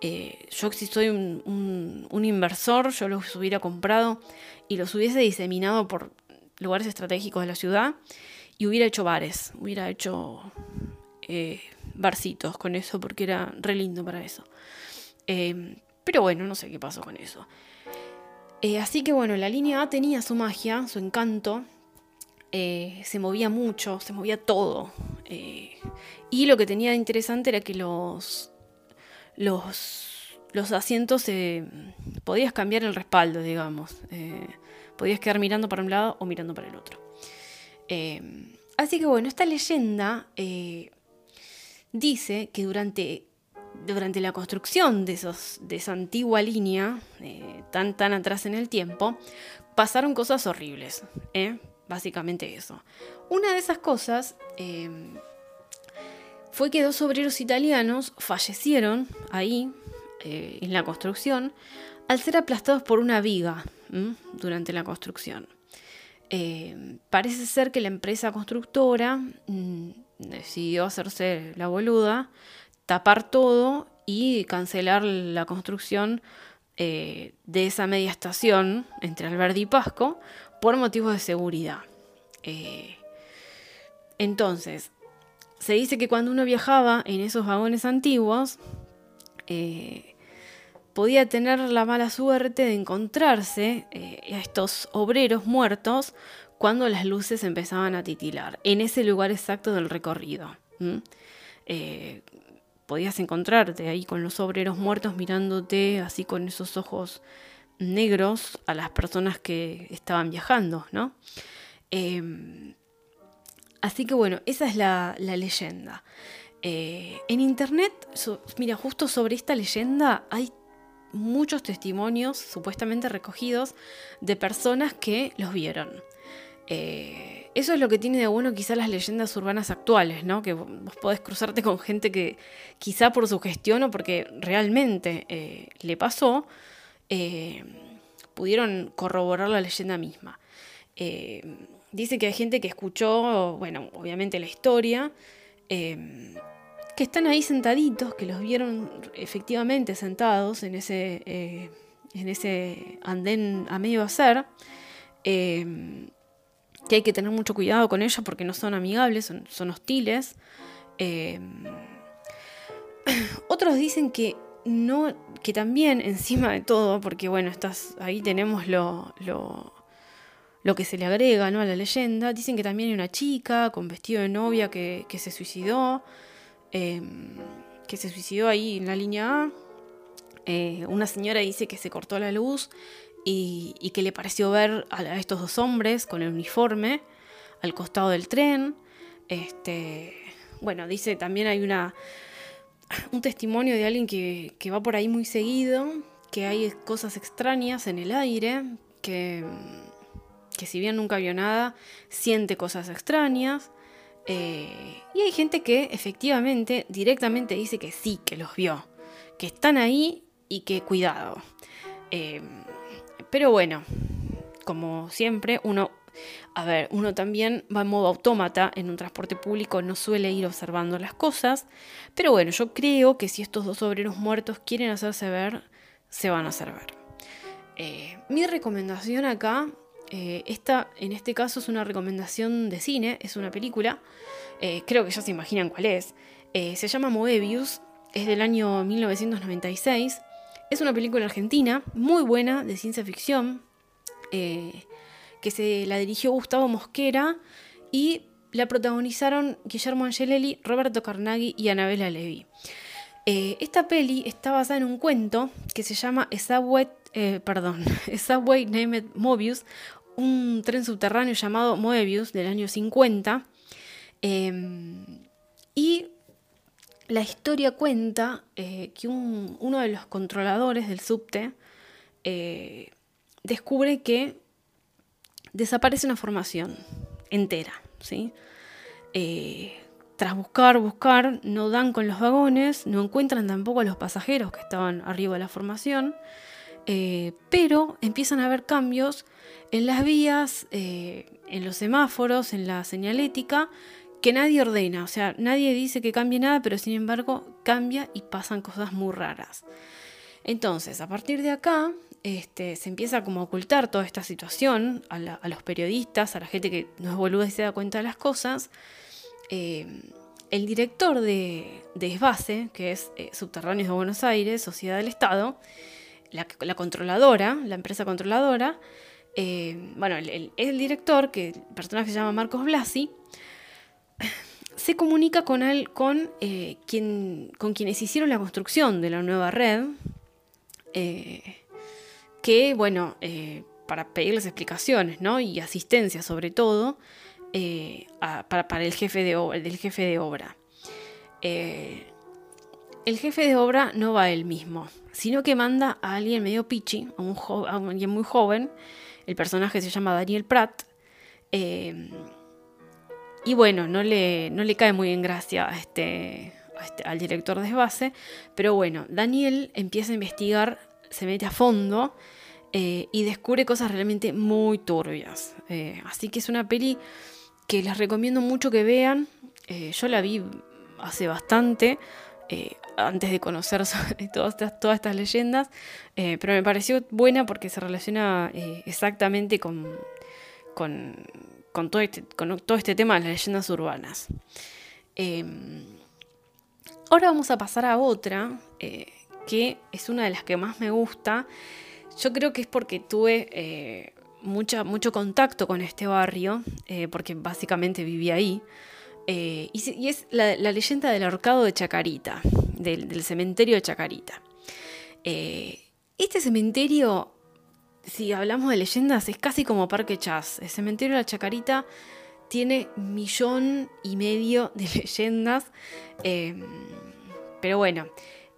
eh, yo si soy un, inversor, yo los hubiera comprado y los hubiese diseminado por lugares estratégicos de la ciudad y hubiera hecho bares, hubiera hecho eh, barcitos con eso porque era re lindo para eso. pero bueno, no sé qué pasó con eso. así que bueno, la línea A tenía su magia, su encanto, se movía mucho, se movía todo. Y lo que tenía interesante era que los, los, los asientos eh, podías cambiar el respaldo, digamos. Eh, podías quedar mirando para un lado o mirando para el otro. Eh, así que bueno, esta leyenda dice que durante, durante la construcción de, esos, de esa antigua línea, tan, tan atrás en el tiempo, pasaron cosas horribles. Básicamente eso. Una de esas cosas fue que dos obreros italianos fallecieron ahí, eh, en la construcción, al ser aplastados por una viga durante la construcción. Eh, parece ser que la empresa constructora mm, decidió hacerse la boluda, tapar todo y cancelar la construcción eh, de esa media estación entre Alberdi y Pasco por motivos de seguridad. entonces, se dice que cuando uno viajaba en esos vagones antiguos, eh, podía tener la mala suerte de encontrarse eh, a estos obreros muertos cuando las luces empezaban a titilar, en ese lugar exacto del recorrido. Eh, podías encontrarte ahí con los obreros muertos mirándote así con esos ojos negros a las personas que estaban viajando, ¿no? Así que bueno, esa es la, leyenda. Eh, en internet, mira, justo sobre esta leyenda hay muchos testimonios supuestamente recogidos de personas que los vieron. Eh, eso es lo que tiene de bueno quizá las leyendas urbanas actuales, ¿no? Que vos podés cruzarte con gente que quizá por su gestión o porque realmente eh, le pasó, pudieron corroborar la leyenda misma dice que hay gente que escuchó, bueno, obviamente la historia, eh, que están ahí sentaditos, que los vieron efectivamente sentados en ese, eh, en ese andén a medio hacer, eh, que hay que tener mucho cuidado con ellos porque no son amigables, son, hostiles. otros dicen que no, que también encima de todo, porque bueno, estás, ahí tenemos lo lo que se le agrega ¿no? a la leyenda. Dicen que también hay una chica con vestido de novia que, se suicidó, em, que se suicidó ahí en la línea A. Eh, una señora dice que se cortó la luz y, que le pareció ver a, estos dos hombres con el uniforme al costado del tren. Este, bueno, dice también hay una, un testimonio de alguien que, que va por ahí muy seguido, que hay cosas extrañas en el aire, que que si bien nunca vio nada, siente cosas extrañas. Eh, y hay gente que efectivamente directamente dice que sí, que los vio, que están ahí y que cuidado. Eh, pero bueno, como siempre, uno, a ver, uno también va en modo autómata en un transporte público, no suele ir observando las cosas, pero bueno, yo creo que si estos dos obreros muertos quieren hacerse ver, se van a hacer ver. Eh, mi recomendación acá, eh, esta en este caso es una recomendación de cine, es una película, eh, creo que ya se imaginan cuál es, se llama Moebius, es del año 1996, es una película argentina muy buena de ciencia ficción, que se la dirigió Gustavo Mosquera y la protagonizaron Guillermo Angelelli, Roberto Carnaghi y Anabela Levy. esta peli está basada en un cuento que se llama Subway eh, perdón, Subway Named Mobius, un tren subterráneo llamado Moebius del año 50. Em, y la historia cuenta eh, que uno de los controladores del subte eh, descubre que desaparece una formación entera. ¿sí? tras buscar, buscar, no dan con los vagones, no encuentran tampoco a los pasajeros que estaban arriba de la formación. Eh, pero empiezan a haber cambios en las vías, eh, en los semáforos, en la señalética, que nadie ordena. O sea, nadie dice que cambie nada, pero sin embargo cambia y pasan cosas muy raras. Entonces, a partir de acá, este, se empieza como a ocultar toda esta situación a, los periodistas, a la gente que no es boluda y se da cuenta de las cosas. Eh, el director de, de ESBASE, que es Subterráneos de Buenos Aires, Sociedad del Estado, la, controladora, la empresa controladora, eh, bueno, el, el, director, que el personaje se llama Marcos Blasi, se comunica con él, con, eh, quien, con quienes hicieron la construcción de la nueva red, eh, que, bueno, para pedirles explicaciones, ¿no? Y asistencia sobre todo, para, el jefe de, del jefe de obra. el jefe de obra no va él mismo, sino que manda a alguien medio pichi, a, un alguien muy joven. El personaje se llama Daniel Pratt. Eh, y bueno, no le, cae muy en gracia este, este, al director de base, pero bueno, Daniel empieza a investigar, se mete a fondo eh, y descubre cosas realmente muy turbias. Eh, así que es una peli que les recomiendo mucho que vean. yo la vi hace bastante, antes de conocer todas estas, todas estas leyendas, eh, pero me pareció buena porque se relaciona eh, exactamente con, este, con todo este tema de las leyendas urbanas. Ahora vamos a pasar a otra, eh, que es una de las que más me gusta. Yo creo que es porque tuve mucha, mucho contacto con este barrio, porque básicamente viví ahí. y, es la, leyenda del ahorcado de Chacarita del, cementerio de Chacarita. Eh, este cementerio, si hablamos de leyendas, es casi como Parque Chas. El cementerio de la Chacarita tiene millón y medio de leyendas. Eh, pero bueno,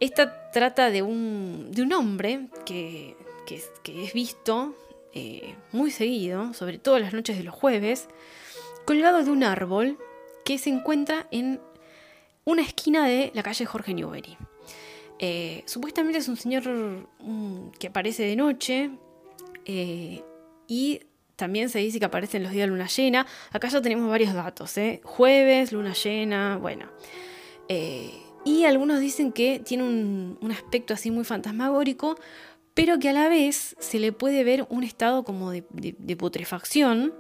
esta trata de un, de un hombre que, que, es, visto eh, muy seguido, sobre todo las noches de los jueves, colgado de un árbol que se encuentra en una esquina de la calle Jorge Newbery. Eh, supuestamente es un señor que aparece de noche eh, y también se dice que aparece en los días de luna llena. Acá ya tenemos varios datos, ¿eh? jueves, luna llena, bueno. Y algunos dicen que tiene un, aspecto así muy fantasmagórico, pero que a la vez se le puede ver un estado como de putrefacción.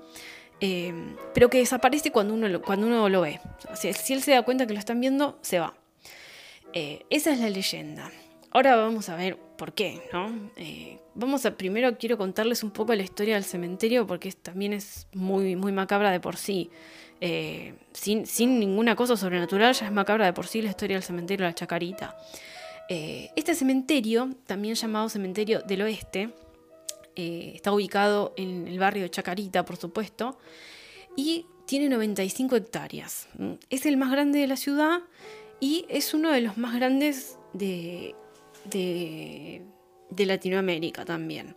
Em, pero que desaparece cuando uno lo, cuando uno lo ve. si, él se da cuenta que lo están viendo, se va. Eh, esa es la leyenda. Ahora vamos a ver por qué, ¿no? Eh, vamos a primero quiero contarles un poco la historia del cementerio porque también es muy, muy macabra de por sí. Eh, sin, ninguna cosa sobrenatural, ya es macabra de por sí la historia del cementerio de la Chacarita. este cementerio, también llamado Cementerio del Oeste, eh, está ubicado en el barrio de Chacarita, por supuesto, y tiene 95 hectáreas. Es el más grande de la ciudad y es uno de los más grandes de, Latinoamérica también.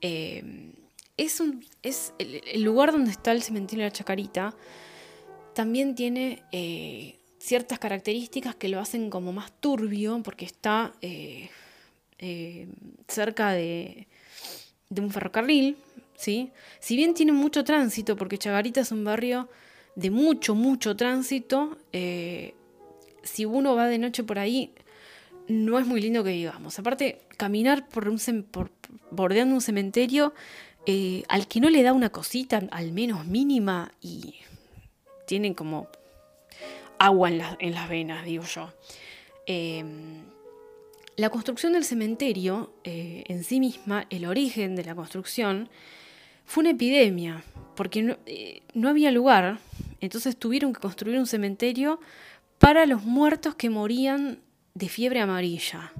Eh, es, un, el, lugar donde está el cementerio de la Chacarita. También tiene eh, ciertas características que lo hacen como más turbio porque está cerca de, de un ferrocarril, ¿sí? Si bien tiene mucho tránsito, porque Chagarita es un barrio de mucho, mucho tránsito, eh, si uno va de noche por ahí, no es muy lindo que digamos. Aparte, caminar por un por, bordeando un cementerio eh, al que no le da una cosita, al menos mínima, y tienen como agua en, las venas, digo yo. Em, la construcción del cementerio eh, en sí misma, el origen de la construcción, fue una epidemia, porque eh, no, había lugar, entonces tuvieron que construir un cementerio para los muertos que morían de fiebre amarilla.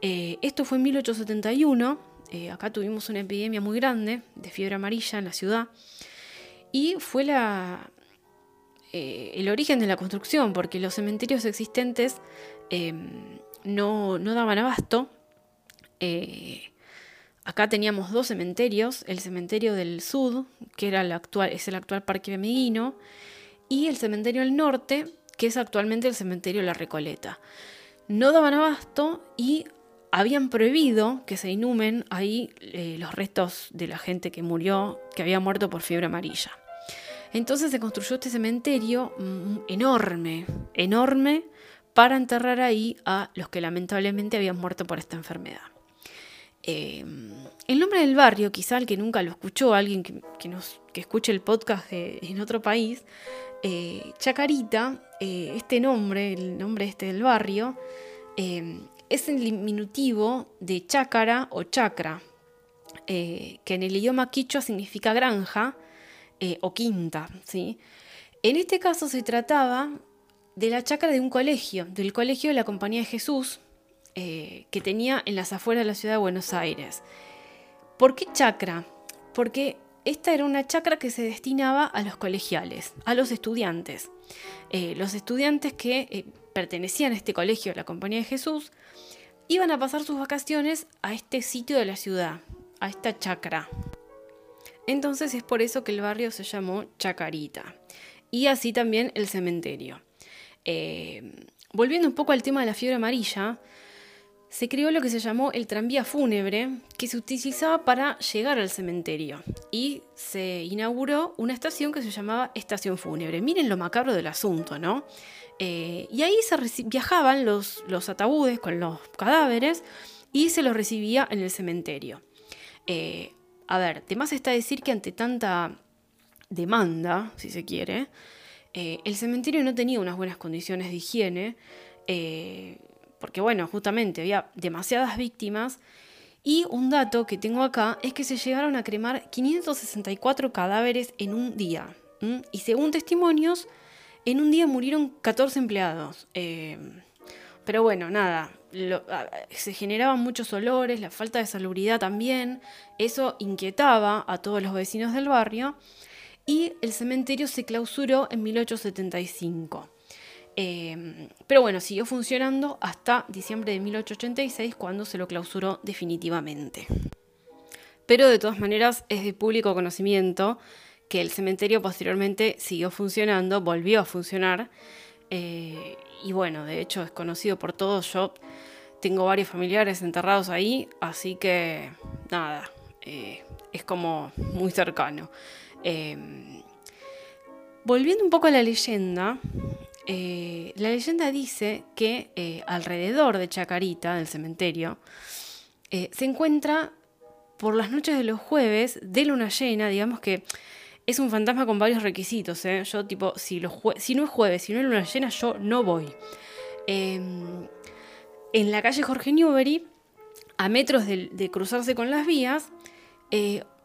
Esto fue en 1871, acá tuvimos una epidemia muy grande de fiebre amarilla en la ciudad, y fue la, el origen de la construcción, porque los cementerios existentes em, no, daban abasto. Eh, acá teníamos dos cementerios, el cementerio del sur, que era el actual, es el actual Parque Bemeguino, y el cementerio del norte, que es actualmente el cementerio La Recoleta. No daban abasto y habían prohibido que se inhumen ahí eh, los restos de la gente que murió, que había muerto por fiebre amarilla. Entonces se construyó este cementerio mm, enorme, enorme, para enterrar ahí a los que lamentablemente habían muerto por esta enfermedad. Eh, el nombre del barrio, quizá el que nunca lo escuchó, alguien que, nos, escuche el podcast en otro país, eh, Chacarita, eh, este nombre, el nombre este del barrio, es el diminutivo de chácara o chacra, que en el idioma quichua significa granja o quinta. ¿sí? En este caso se trataba de la chacra de un colegio, del colegio de la Compañía de Jesús, eh, que tenía en las afueras de la ciudad de Buenos Aires. ¿Por qué chacra? Porque esta era una chacra que se destinaba a los colegiales, a los estudiantes. Eh, los estudiantes que eh, pertenecían a este colegio la Compañía de Jesús iban a pasar sus vacaciones a este sitio de la ciudad, a esta chacra. Entonces es por eso que el barrio se llamó Chacarita. Y así también el cementerio. Eh, volviendo un poco al tema de la fiebre amarilla, se creó lo que se llamó el tranvía fúnebre, que se utilizaba para llegar al cementerio. Y se inauguró una estación que se llamaba Estación Fúnebre. Miren lo macabro del asunto, ¿no? Eh, y ahí se viajaban los, ataúdes con los cadáveres y se los recibía en el cementerio. Eh, a ver, además está decir que ante tanta demanda, si se quiere, eh, el cementerio no tenía unas buenas condiciones de higiene, porque bueno, justamente había demasiadas víctimas. Y un dato que tengo acá es que se llegaron a cremar 564 cadáveres en un día. Y según testimonios, en un día murieron 14 empleados. Eh, pero bueno, nada, se generaban muchos olores, la falta de salubridad también. Eso inquietaba a todos los vecinos del barrio y el cementerio se clausuró en 1875. Eh, pero bueno, siguió funcionando hasta diciembre de 1886 cuando se lo clausuró definitivamente. Pero de todas maneras es de público conocimiento que el cementerio posteriormente siguió funcionando, volvió a funcionar. Eh, y bueno, de hecho es conocido por todos. Yo tengo varios familiares enterrados ahí, así que nada, eh, es como muy cercano. Em, volviendo un poco a la leyenda, eh, la leyenda dice que eh, alrededor de Chacarita, del cementerio, eh, se encuentra por las noches de los jueves de luna llena, digamos que es un fantasma con varios requisitos. Yo, tipo, si, no es jueves, si no es luna llena, yo no voy. Em, en la calle Jorge Newbery, a metros de, cruzarse con las vías,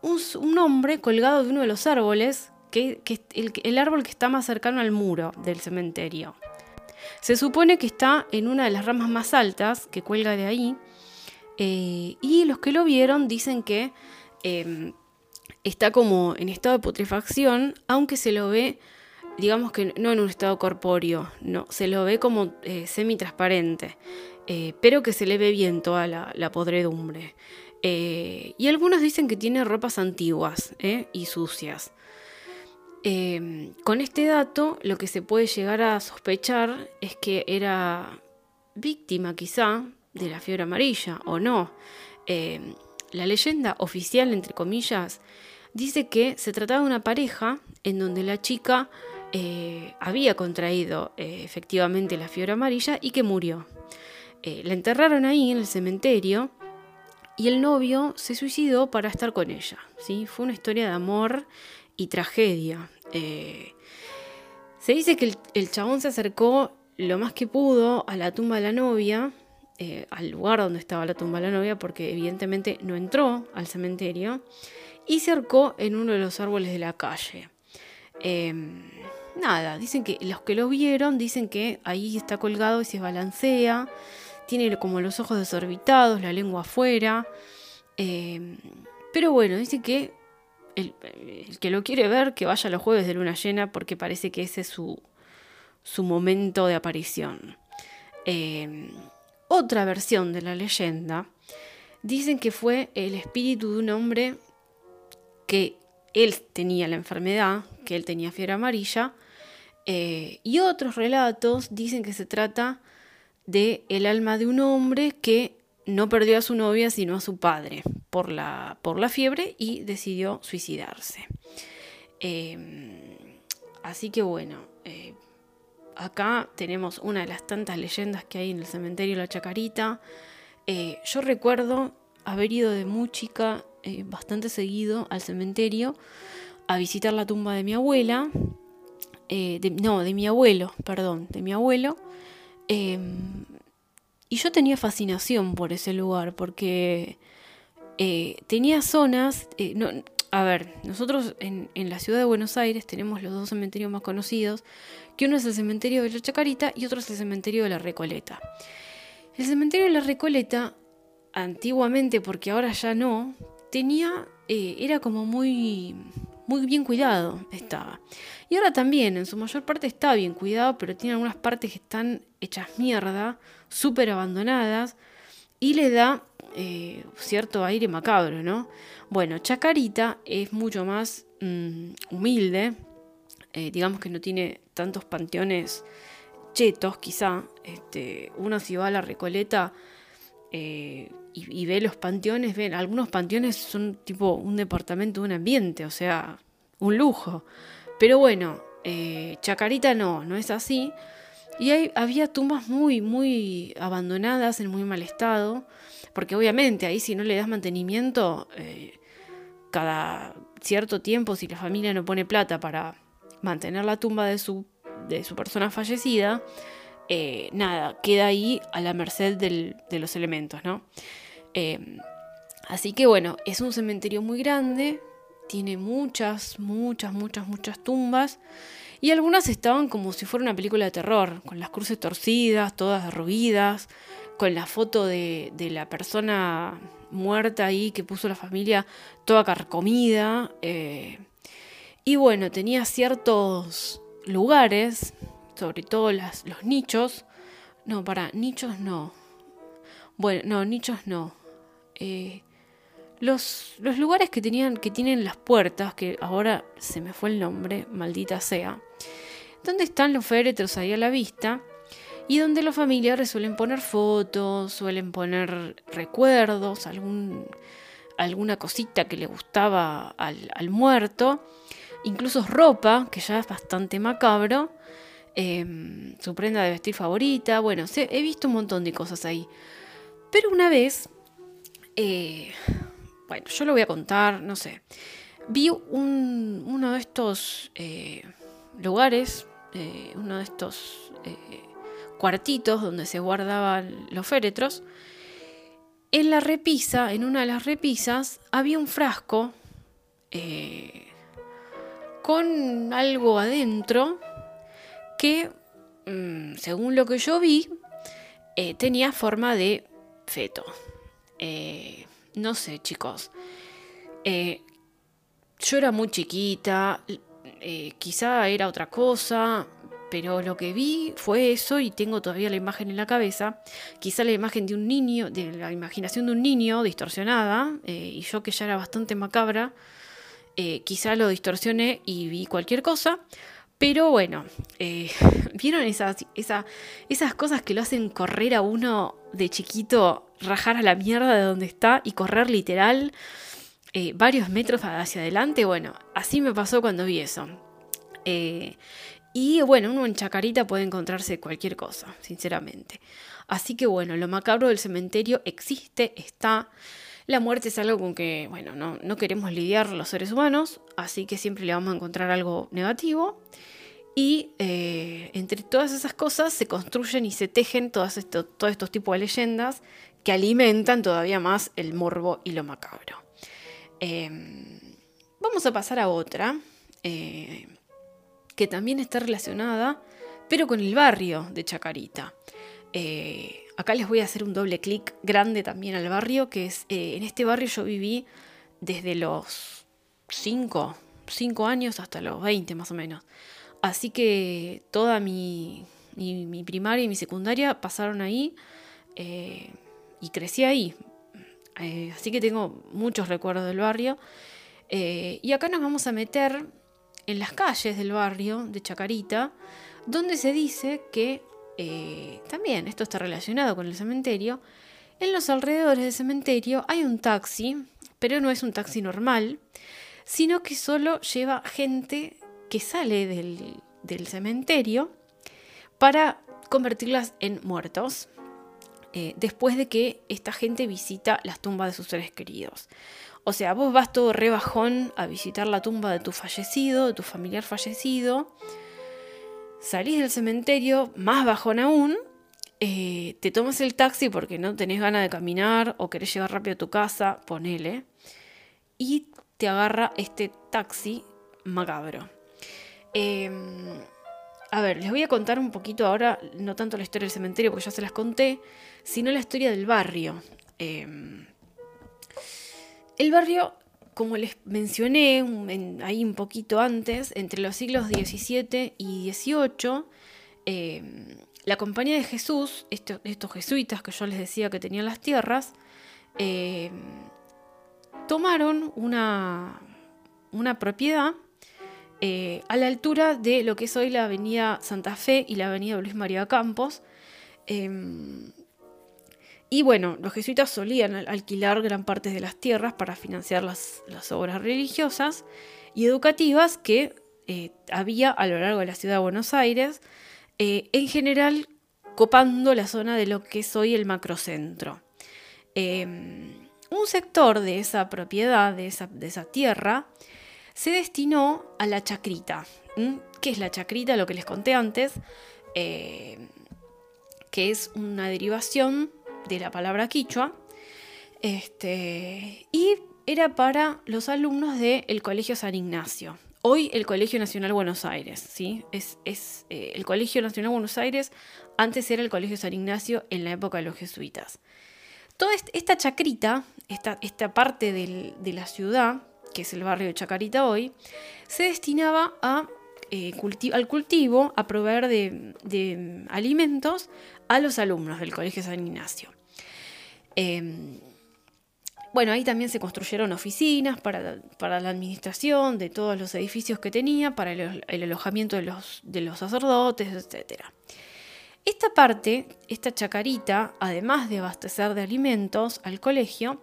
un, hombre colgado de uno de los árboles, que, el, árbol que está más cercano al muro del cementerio. Se supone que está en una de las ramas más altas que cuelga de ahí. Eh, y los que lo vieron dicen que em, está como en estado de putrefacción, aunque se lo ve, digamos que no en un estado corpóreo, no, se lo ve como eh, semi-transparente, eh, pero que se le ve bien toda la podredumbre. Eh, y algunos dicen que tiene ropas antiguas y sucias. Eh, con este dato, lo que se puede llegar a sospechar es que era víctima quizá de la fiebre amarilla o no. la leyenda oficial, entre comillas, dice que se trataba de una pareja en donde la chica eh, había contraído eh, efectivamente la fiebre amarilla y que murió. Eh, la enterraron ahí en el cementerio y el novio se suicidó para estar con ella. ¿sí? Fue una historia de amor y tragedia. se dice que el, el, chabón se acercó lo más que pudo a la tumba de la novia, al lugar donde estaba la tumba de la novia, porque evidentemente no entró al cementerio, y se acercó en uno de los árboles de la calle. Em, nada, dicen que los que lo vieron dicen que ahí está colgado y se balancea, tiene como los ojos desorbitados, la lengua afuera. Em, pero bueno, dicen que el, que lo quiere ver, que vaya los jueves de luna llena, porque parece que ese es su, su momento de aparición. Em, otra versión de la leyenda dicen que fue el espíritu de un hombre que él tenía la enfermedad, que él tenía fiebre amarilla, eh, y otros relatos dicen que se trata de el alma de un hombre que no perdió a su novia sino a su padre por la, por la fiebre y decidió suicidarse. Em, así que bueno, eh, acá tenemos una de las tantas leyendas que hay en el cementerio de la Chacarita. Eh, yo recuerdo haber ido de muy chica bastante seguido al cementerio a visitar la tumba de mi abuela, eh, no, de mi abuelo, perdón, de mi abuelo. Em, y yo tenía fascinación por ese lugar, porque eh, tenía zonas, eh, no, a ver, nosotros en, la ciudad de Buenos Aires tenemos los dos cementerios más conocidos, que uno es el cementerio de la Chacarita y otro es el cementerio de la Recoleta. El cementerio de la Recoleta, antiguamente, porque ahora ya no, tenía, era como muy muy bien cuidado estaba. Y ahora también, en su mayor parte está bien cuidado, pero tiene algunas partes que están hechas mierda, súper abandonadas, y le da eh, cierto aire macabro, ¿no? Bueno, Chacarita es mucho más mm, humilde, eh, digamos que no tiene tantos panteones chetos, quizá. Este, uno si va a la Recoleta eh, y, ve los panteones, ven, algunos panteones son tipo un departamento, un ambiente, o sea, un lujo. Pero bueno, Chacarita no, no es así. Y hay, había tumbas muy, muy abandonadas, en muy mal estado, porque obviamente ahí si no le das mantenimiento, eh, cada cierto tiempo, si la familia no pone plata para mantener la tumba de su, de su persona fallecida, eh, nada, queda ahí a la merced de los elementos, ¿no? Eh, así que bueno, es un cementerio muy grande, tiene muchas, muchas, muchas, muchas tumbas. Y algunas estaban como si fuera una película de terror, con las cruces torcidas, todas derruidas, con la foto de, la persona muerta ahí que puso la familia toda carcomida. Eh, y bueno, tenía ciertos lugares sobre todo las, los nichos. No, para, nichos no. Bueno, no, nichos no. Eh, los, los lugares que tenían, que tienen las puertas, que ahora se me fue el nombre, maldita sea, donde están los féretros ahí a la vista y donde los familiares suelen poner fotos, suelen poner recuerdos, algún, alguna cosita que le gustaba al, al muerto, incluso ropa, que ya es bastante macabro, Em, su prenda de vestir favorita. Bueno, he visto un montón de cosas ahí. Pero una vez, eh, bueno, yo lo voy a contar, no sé. Vi uno de estos eh, lugares, eh, uno de estos cuartitos donde se guardaban los féretros. En la repisa, en una de las repisas, había un frasco con algo adentro que, mm, según lo que yo vi, eh, tenía forma de feto. Eh, no sé, chicos. Eh, yo era muy chiquita, quizá era otra cosa, pero lo que vi fue eso y tengo todavía la imagen en la cabeza. Quizá la imagen de un niño, de la imaginación de un niño distorsionada, y yo que ya era bastante macabra, quizá lo distorsioné y vi cualquier cosa, Pero bueno, eh, ¿vieron esas, esas cosas que lo hacen correr a uno de chiquito, rajar a la mierda de donde está y correr literal eh, varios metros hacia adelante? Bueno, así me pasó cuando vi eso. Eh, y bueno, uno en Chacarita puede encontrarse cualquier cosa, sinceramente. Así que bueno, lo macabro del cementerio existe, está. La muerte es algo con que, bueno, no, no queremos lidiar los seres humanos, así que siempre le vamos a encontrar algo negativo. Y eh, entre todas esas cosas se construyen y se tejen todos estos, todos estos tipos de leyendas que alimentan todavía más el morbo y lo macabro. Em, vamos a pasar a otra, eh, que también está relacionada, pero con el barrio de Chacarita. Eh, acá les voy a hacer un doble clic grande también al barrio, que es, en este barrio yo viví desde los 5, 5 años hasta los 20 más o menos. Así que toda mi, primaria y mi secundaria pasaron ahí eh, y crecí ahí. Eh, así que tengo muchos recuerdos del barrio. Eh, y acá nos vamos a meter en las calles del barrio de Chacarita, donde se dice que también esto está relacionado con el cementerio. En los alrededores del cementerio hay un taxi, pero no es un taxi normal, sino que solo lleva gente que sale del, cementerio para convertirlas en muertos, eh, después de que esta gente visita las tumbas de sus seres queridos. O sea, vos vas todo rebajón a visitar la tumba de tu fallecido, de tu familiar fallecido, salís del cementerio, más bajón aún, eh, te tomas el taxi porque no tenés ganas de caminar o querés llegar rápido a tu casa, ponele, y te agarra este taxi macabro. Em, a ver, les voy a contar un poquito ahora, no tanto la historia del cementerio, porque ya se las conté, sino la historia del barrio. Em, el barrio, como les mencioné ahí un poquito antes, entre los siglos XVII y XVIII, em, la Compañía de Jesús, estos jesuitas que yo les decía que tenían las tierras, tomaron una, una propiedad eh, a la altura de lo que es hoy la avenida Santa Fe y la avenida Luis María Campos. Em, y bueno, los jesuitas solían alquilar gran parte de las tierras para financiar las, obras religiosas y educativas que eh, había a lo largo de la ciudad de Buenos Aires, eh, en general copando la zona de lo que es hoy el macrocentro. Em, un sector de esa propiedad, de esa, de esa tierra, se destinó a la chacrita. ¿Qué es la chacrita? Lo que les conté antes, eh, que es una derivación de la palabra quichua. Este, y era para los alumnos del Colegio San Ignacio. Hoy el Colegio Nacional Buenos Aires, ¿sí? Es, eh, el Colegio Nacional Buenos Aires, antes era el Colegio San Ignacio en la época de los jesuitas. Toda esta chacrita, esta, esta parte de la ciudad, que es el barrio de Chacarita hoy, se destinaba eh, al cultivo, a proveer de, alimentos a los alumnos del Colegio San Ignacio. Em, bueno, ahí también se construyeron oficinas para, la administración de todos los edificios que tenía, para el, alojamiento de los, de los sacerdotes, etc. Esta parte, esta chacarita, además de abastecer de alimentos al colegio,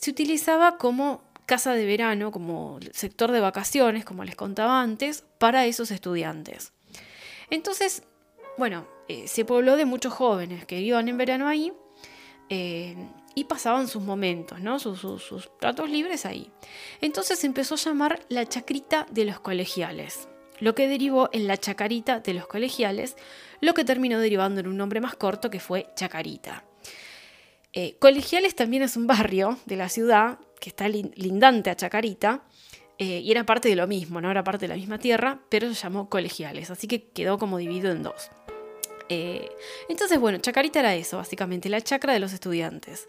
se utilizaba como casa de verano, como sector de vacaciones, como les contaba antes, para esos estudiantes. Entonces, bueno, eh, se pobló de muchos jóvenes que iban en verano ahí eh, y pasaban sus momentos, ¿no? Sus, sus, libres ahí. Entonces se empezó a llamar la chacrita de los colegiales, lo que derivó en la chacarita de los colegiales, lo que terminó derivando en un nombre más corto que fue Chacarita. Eh, colegiales también es un barrio de la ciudad que está lindante a Chacarita, eh, y era parte de lo mismo, no era parte de la misma tierra, pero se llamó colegiales, así que quedó como dividido en dos. Eh, entonces, bueno, Chacarita era eso, básicamente, la chacra de los estudiantes.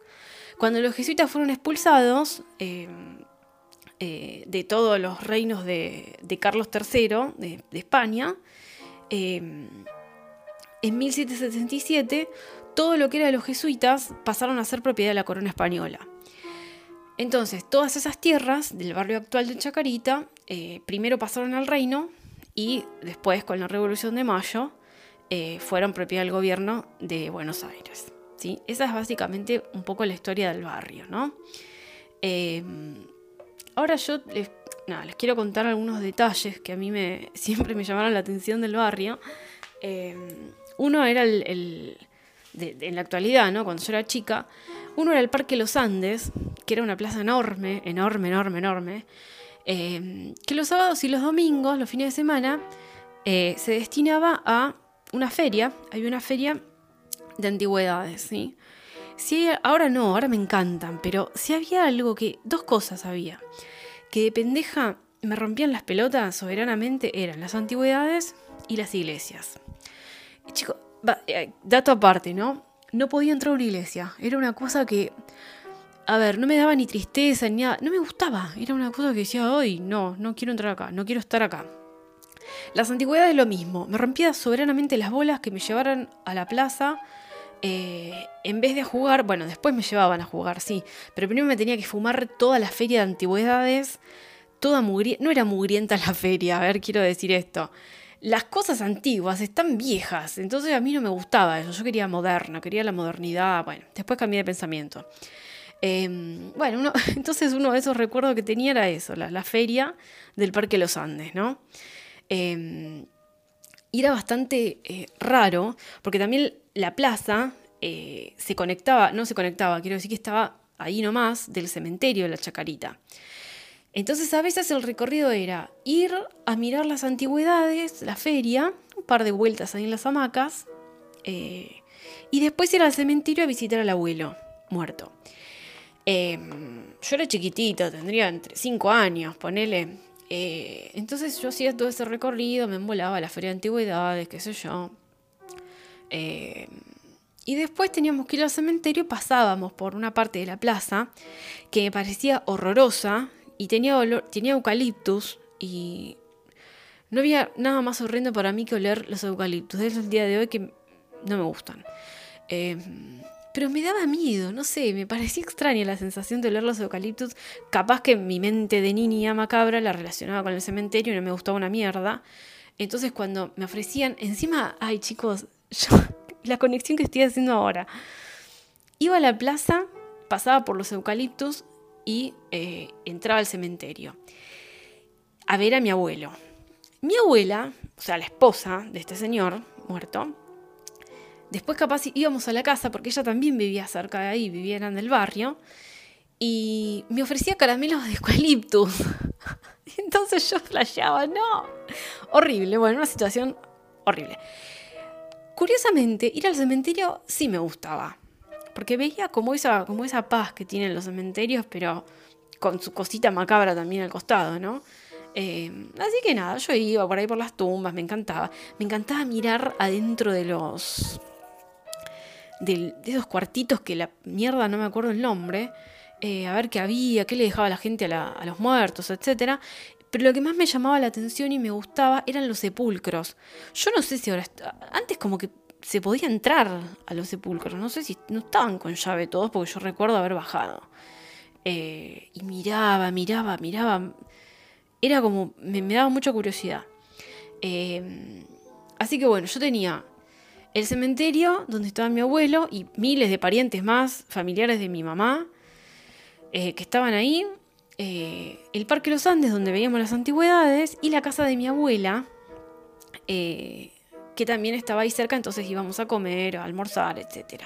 Cuando los jesuitas fueron expulsados de todos los reinos de, Carlos III de, de España, en 1777 todo lo que era de los jesuitas pasaron a ser propiedad de la corona española. Entonces, todas esas tierras del barrio actual de Chacarita, eh, primero pasaron al reino y después con la Revolución de Mayo eh, fueron propiedad del gobierno de Buenos Aires. ¿sí? Esa es básicamente un poco la historia del barrio. ¿no? Em, ahora yo les, quiero contar algunos detalles que a mí me, siempre me llamaron la atención del barrio. Em, uno era el, en la actualidad, ¿no? cuando yo era chica, uno era el Parque Los Andes, que era una plaza enorme, enorme, enorme, enorme, em, que los sábados y los domingos, los fines de semana, eh, se destinaba a una feria, había una feria de antigüedades, ¿sí? ahora no, ahora me encantan, pero si había algo que, dos cosas había, que de pendeja me rompían las pelotas soberanamente, eran las antigüedades y las iglesias. Chico, dato aparte, ¿no? No podía entrar a una iglesia, era una cosa que, a ver, no me daba ni tristeza ni nada, no me gustaba, era una cosa que decía, hoy no, no quiero entrar acá, no quiero estar acá. Las antigüedades lo mismo, me rompía soberanamente las bolas que me llevaran a la plaza. Eh, en vez de jugar, bueno, después me llevaban a jugar, sí, pero primero me tenía que fumar toda la feria de antigüedades, toda mugrienta, no era mugrienta la feria, a ver, quiero decir esto. Las cosas antiguas están viejas, entonces a mí no me gustaba eso, yo quería moderna, quería la modernidad, bueno, después cambié de pensamiento. Em, bueno, entonces uno de esos recuerdos que tenía era eso, la, feria del Parque Los Andes, ¿no? Eh, y era bastante eh, raro, porque también la plaza eh, se conectaba, no se conectaba, quiero decir que estaba ahí nomás del cementerio de la Chacarita. Entonces a veces el recorrido era ir a mirar las antigüedades, la feria, un par de vueltas ahí en las hamacas, eh, y después ir al cementerio a visitar al abuelo muerto. yo era chiquitita, tendría entre 5 años, ponele, eh, entonces yo hacía todo ese recorrido, me embolaba a la feria de antigüedades, qué sé yo. Eh, y después teníamos que ir al cementerio, pasábamos por una parte de la plaza que me parecía horrorosa y tenía, olor, tenía eucaliptus y no había nada más horrendo para mí que oler los eucaliptus. Desde el día de hoy que no me gustan. Eh, pero me daba miedo, no sé, me parecía extraña la sensación de oler los eucaliptus. Capaz que mi mente de niña macabra la relacionaba con el cementerio y no me gustaba una mierda. Entonces cuando me ofrecían, encima, ay chicos, la conexión que estoy haciendo ahora. Iba a la plaza, pasaba por los eucaliptus y eh, entraba al cementerio. A ver a mi abuelo. Mi abuela, o sea, la esposa de este señor muerto, Después capaz íbamos a la casa, porque ella también vivía cerca de ahí, vivía en el barrio, y me ofrecía caramelos de eucaliptus. Entonces yo flasheaba, no. Horrible, bueno, una situación horrible. Curiosamente, ir al cementerio sí me gustaba, porque veía como esa, como esa paz que tienen los cementerios, pero con su cosita macabra también al costado, ¿no? Eh, así que nada, yo iba por ahí por las tumbas, me encantaba. Me encantaba mirar adentro de los de, esos cuartitos que la mierda no me acuerdo el nombre, eh, a ver qué había, qué le dejaba la gente a, los muertos, etc. Pero lo que más me llamaba la atención y me gustaba eran los sepulcros. Yo no sé si ahora... Antes como que se podía entrar a los sepulcros. No sé si no estaban con llave todos porque yo recuerdo haber bajado. Eh, y miraba, miraba, miraba. Era como... Me, daba mucha curiosidad. Eh, así que bueno, yo tenía el cementerio donde estaba mi abuelo y miles de parientes más, familiares de mi mamá, eh, que estaban ahí, el Parque Los Andes donde veíamos las antigüedades y la casa de mi abuela, que también estaba ahí cerca, entonces íbamos a comer, a almorzar, etc.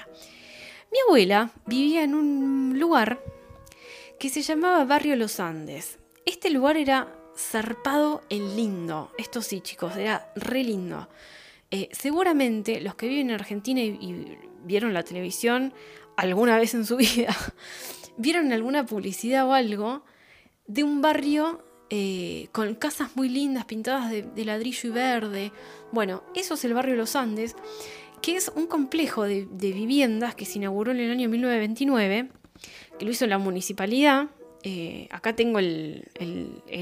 Mi abuela vivía en un lugar que se llamaba Barrio Los Andes. Este lugar era zarpado en lindo. Esto sí, chicos, era re lindo. Eh, seguramente los que viven en Argentina y, vieron la televisión alguna vez en su vida, vieron alguna publicidad o algo de un barrio eh, con casas muy lindas pintadas de, ladrillo y verde. Bueno, eso es el barrio Los Andes, que es un complejo de, viviendas que se inauguró en el año 1929, que lo hizo la municipalidad eh, acá tengo el,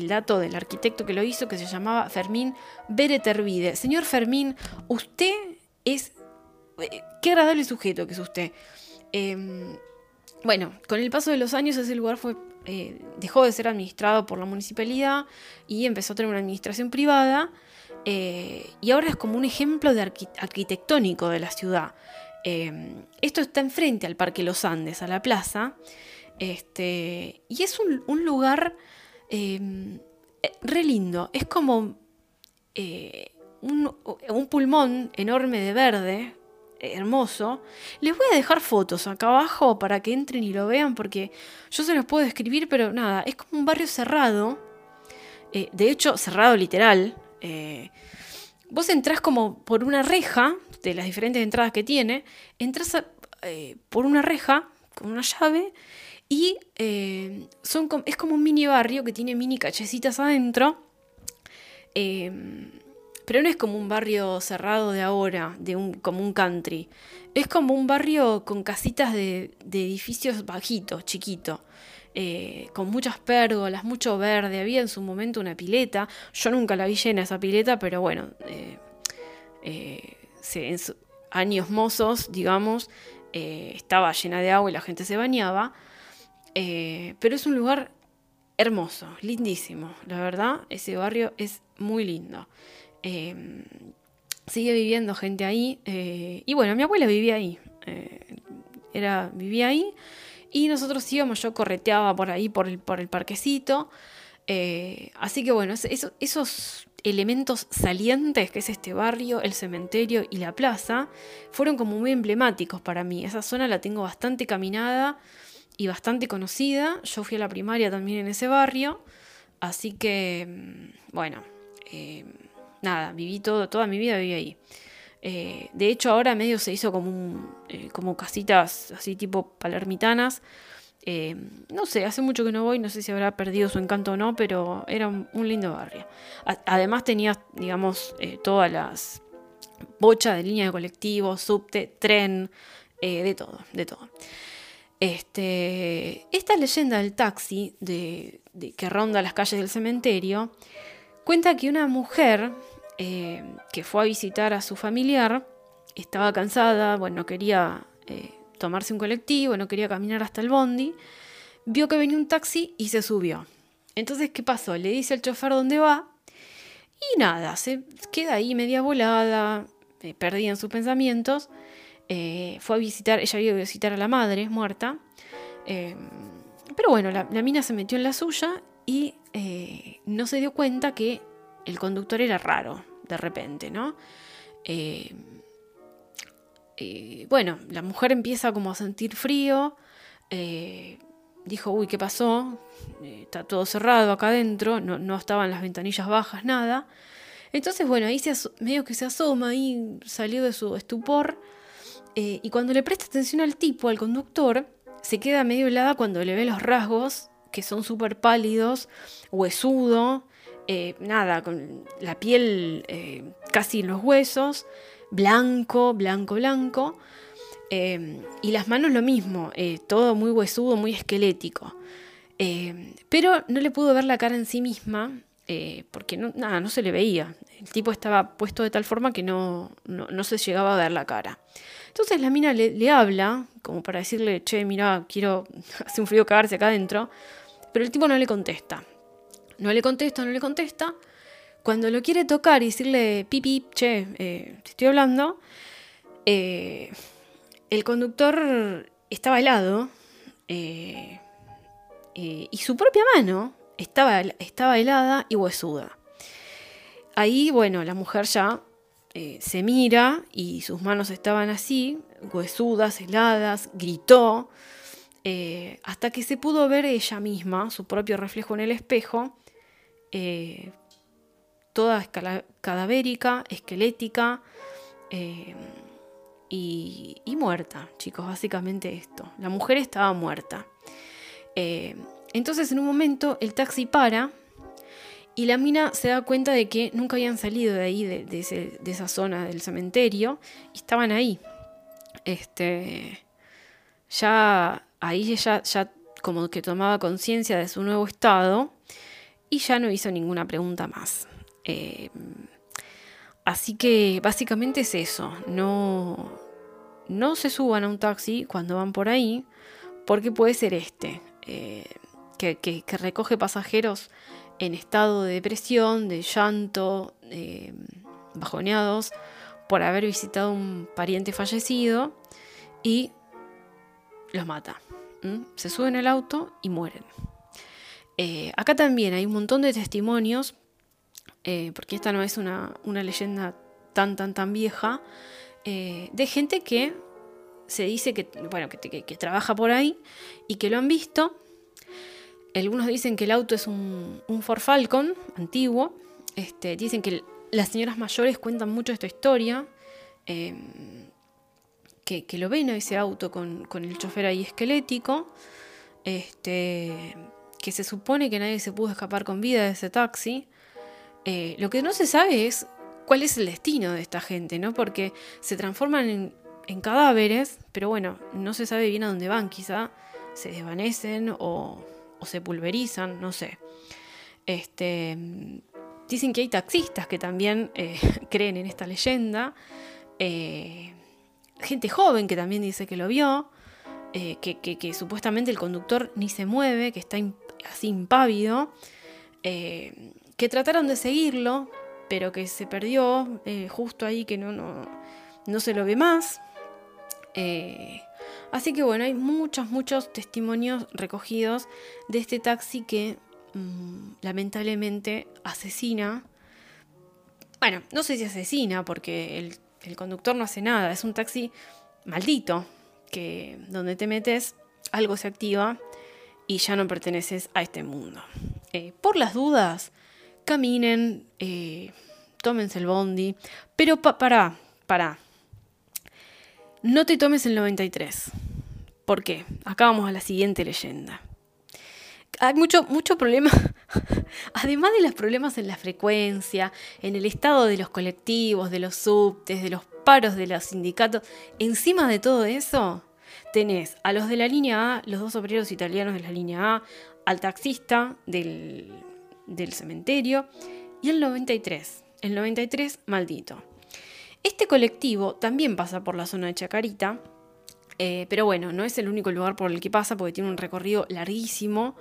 dato del arquitecto que lo hizo, que se llamaba Fermín Beretervide. Señor Fermín, usted es... Eh, qué agradable sujeto que es usted. Em, bueno, con el paso de los años ese lugar fue, eh, dejó de ser administrado por la municipalidad y empezó a tener una administración privada. eh, y ahora es como un ejemplo de arquitectónico de la ciudad. Em, esto está enfrente al Parque Los Andes, a la plaza, este, y es un, lugar em, re lindo. Es como eh, un, pulmón enorme de verde, hermoso. Les voy a dejar fotos acá abajo para que entren y lo vean, porque yo se los puedo describir, pero nada, es como un barrio cerrado. Eh, de hecho, cerrado literal. Eh, vos entrás como por una reja, de las diferentes entradas que tiene, entras eh, por una reja con una llave y son, es como un mini barrio que tiene mini cachecitas adentro. Pero no es como un barrio cerrado de ahora, de un, como un country. Es como un barrio con casitas de, de edificios bajitos, chiquitos. Eh, con muchas pérgolas, mucho verde. Había en su momento una pileta. Yo nunca la vi llena esa pileta, pero bueno, eh, eh, en años mozos, digamos, estaba llena de agua y la gente se bañaba. pero es un lugar hermoso, lindísimo. La verdad, ese barrio es muy lindo. Sigue viviendo gente ahí. y bueno, mi abuela vivía ahí. era, vivía ahí. Y nosotros íbamos, yo correteaba por ahí, por el, por el parquecito. Eh, así que bueno, esos elementos salientes que es este barrio, el cementerio y la plaza, fueron como muy emblemáticos para mí. Esa zona la tengo bastante caminada y bastante conocida. Yo fui a la primaria también en ese barrio. Así que, mm, bueno, eh, nada, viví todo, toda mi vida viví ahí. Eh, de hecho, ahora medio se hizo como, eh, como casitas así tipo palermitanas. Eh, no sé, hace mucho que no voy, no sé si habrá perdido su encanto o no, pero era un, lindo barrio. además tenía, digamos, todas las bochas de línea de colectivo, subte, tren, de todo, de todo. Este, esta leyenda del taxi de, que ronda las calles del cementerio cuenta que una mujer eh, que fue a visitar a su familiar, estaba cansada, bueno, no quería eh, tomarse un colectivo, no quería caminar hasta el bondi, vio que venía un taxi y se subió. Entonces, ¿qué pasó? Le dice al chofer dónde va y nada, se queda ahí media volada, eh, perdida en sus pensamientos. fue a visitar, ella iba a visitar a la madre muerta. pero bueno, la, mina se metió en la suya y no se dio cuenta que el conductor era raro de repente, ¿no? Eh, eh, bueno, la mujer empieza como a sentir frío, eh, dijo, uy, ¿qué pasó? está todo cerrado acá adentro, no, estaban las ventanillas bajas, nada. Entonces, bueno, ahí se medio que se asoma, ahí salió de su estupor, y cuando le presta atención al tipo, al conductor, se queda medio helada cuando le ve los rasgos, que son súper pálidos, huesudo, eh, nada, con la piel eh, casi en los huesos, blanco, blanco, blanco. Eh, y las manos lo mismo, todo muy huesudo, muy esquelético. pero no le pudo ver la cara en sí misma, porque no, nada, no se le veía. El tipo estaba puesto de tal forma que no, no, se llegaba a ver la cara. Entonces la mina le, le, habla, como para decirle, che, mira, quiero, hace un frío cagarse acá adentro. Pero el tipo no le contesta. No le contesta, no le contesta. Cuando lo quiere tocar y decirle, pipi, che, eh, te estoy hablando, eh, el conductor estaba helado eh, y su propia mano estaba, estaba helada y huesuda. Ahí, bueno, la mujer ya se mira y sus manos estaban así, huesudas, heladas, gritó, hasta que se pudo ver ella misma, su propio reflejo en el espejo, eh, toda cadavérica, esquelética eh, y, muerta, chicos, básicamente esto. La mujer estaba muerta. Eh, entonces en un momento el taxi para y la mina se da cuenta de que nunca habían salido de ahí, de, esa zona del cementerio, y estaban ahí. Este, ya ahí ella ya como que tomaba conciencia de su nuevo estado y ya no hizo ninguna pregunta más. Eh, así que básicamente es eso, no, no se suban a un taxi cuando van por ahí, porque puede ser este, eh, que, recoge pasajeros en estado de depresión, de llanto, eh, bajoneados por haber visitado un pariente fallecido y los mata. Se suben el auto y mueren. Eh, acá también hay un montón de testimonios, eh, porque esta no es una, leyenda tan, tan, tan vieja, eh, de gente que se dice que, bueno, que, trabaja por ahí y que lo han visto. Algunos dicen que el auto es un, un Ford Falcon antiguo. Este, dicen que las señoras mayores cuentan mucho esta historia. Que, lo ven a ese auto con, con, el chofer ahí esquelético. Este, que se supone que nadie se pudo escapar con vida de ese taxi. Eh, lo que no se sabe es cuál es el destino de esta gente, ¿no? Porque se transforman en, cadáveres, pero bueno, no se sabe bien a dónde van, quizá se desvanecen o, se pulverizan, no sé. Este, dicen que hay taxistas que también eh, creen en esta leyenda. Eh, gente joven que también dice que lo vio. que, que, supuestamente el conductor ni se mueve, que está así impávido, eh, que trataron de seguirlo, pero que se perdió eh, justo ahí, que no, no, no, se lo ve más. Eh, así que bueno, hay muchos, muchos testimonios recogidos de este taxi que mm, lamentablemente asesina. Bueno, no sé si asesina, porque el, el conductor no hace nada, es un taxi maldito, que donde te metes algo se activa y ya no perteneces a este mundo. Eh, por las dudas, caminen, eh, tómense el bondi, pero para, para. No te tomes el 93. ¿Por qué? Acá vamos a la siguiente leyenda. Hay mucho, mucho problema, además de los problemas en la frecuencia, en el estado de los colectivos, de los subtes, de los paros de los sindicatos, encima de todo eso, tenés a los de la línea A, los dos obreros italianos de la línea A, al taxista del, cementerio y el 93, el 93 maldito. Este colectivo también pasa por la zona de Chacarita, eh, pero bueno, no es el único lugar por el que pasa porque tiene un recorrido larguísimo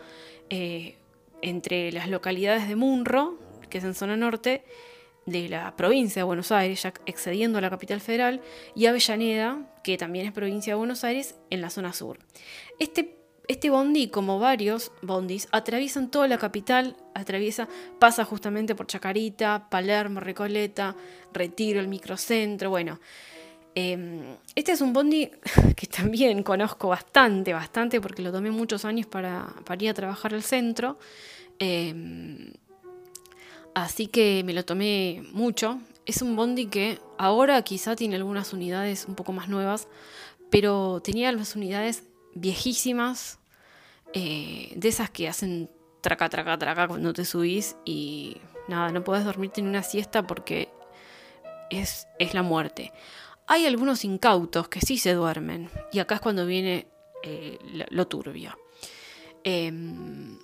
eh, entre las localidades de Munro, que es en zona norte, de la provincia de Buenos Aires, ya excediendo a la capital federal, y Avellaneda, que también es provincia de Buenos Aires, en la zona sur. Este, este bondi, como varios bondis, atraviesan toda la capital, atraviesa, pasa justamente por Chacarita, Palermo, Recoleta, Retiro, el microcentro, bueno. Em, este es un bondi que también conozco bastante, bastante, porque lo tomé muchos años para, para ir a trabajar al centro. Em, Así que me lo tomé mucho. Es un bondi que ahora quizá tiene algunas unidades un poco más nuevas, pero tenía las unidades viejísimas, eh, de esas que hacen traca, traca, traca cuando te subís y nada, no puedes dormirte en una siesta porque es, es la muerte. Hay algunos incautos que sí se duermen y acá es cuando viene eh, lo, turbio. Em,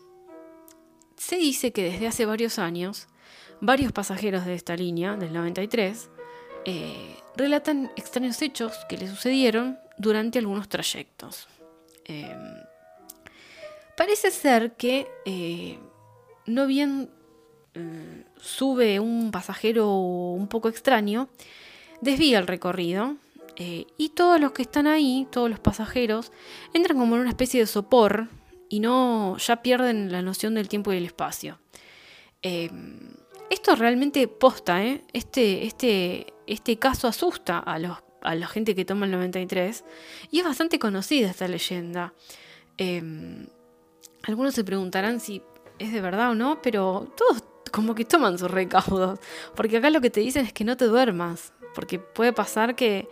se dice que desde hace varios años Varios pasajeros de esta línea, del 93, eh, relatan extraños hechos que le sucedieron durante algunos trayectos. Em, parece ser que eh, no bien eh, sube un pasajero un poco extraño, desvía el recorrido y todos los que están ahí, todos los pasajeros, entran como en una especie de sopor y no ya pierden la noción del tiempo y del espacio. Em, esto realmente posta, ¿eh? Este, este, este caso asusta a, los, a la gente que toma el 93 y es bastante conocida esta leyenda. Em, algunos se preguntarán si es de verdad o no, pero todos como que toman sus recaudos, porque acá lo que te dicen es que no te duermas, porque puede pasar que,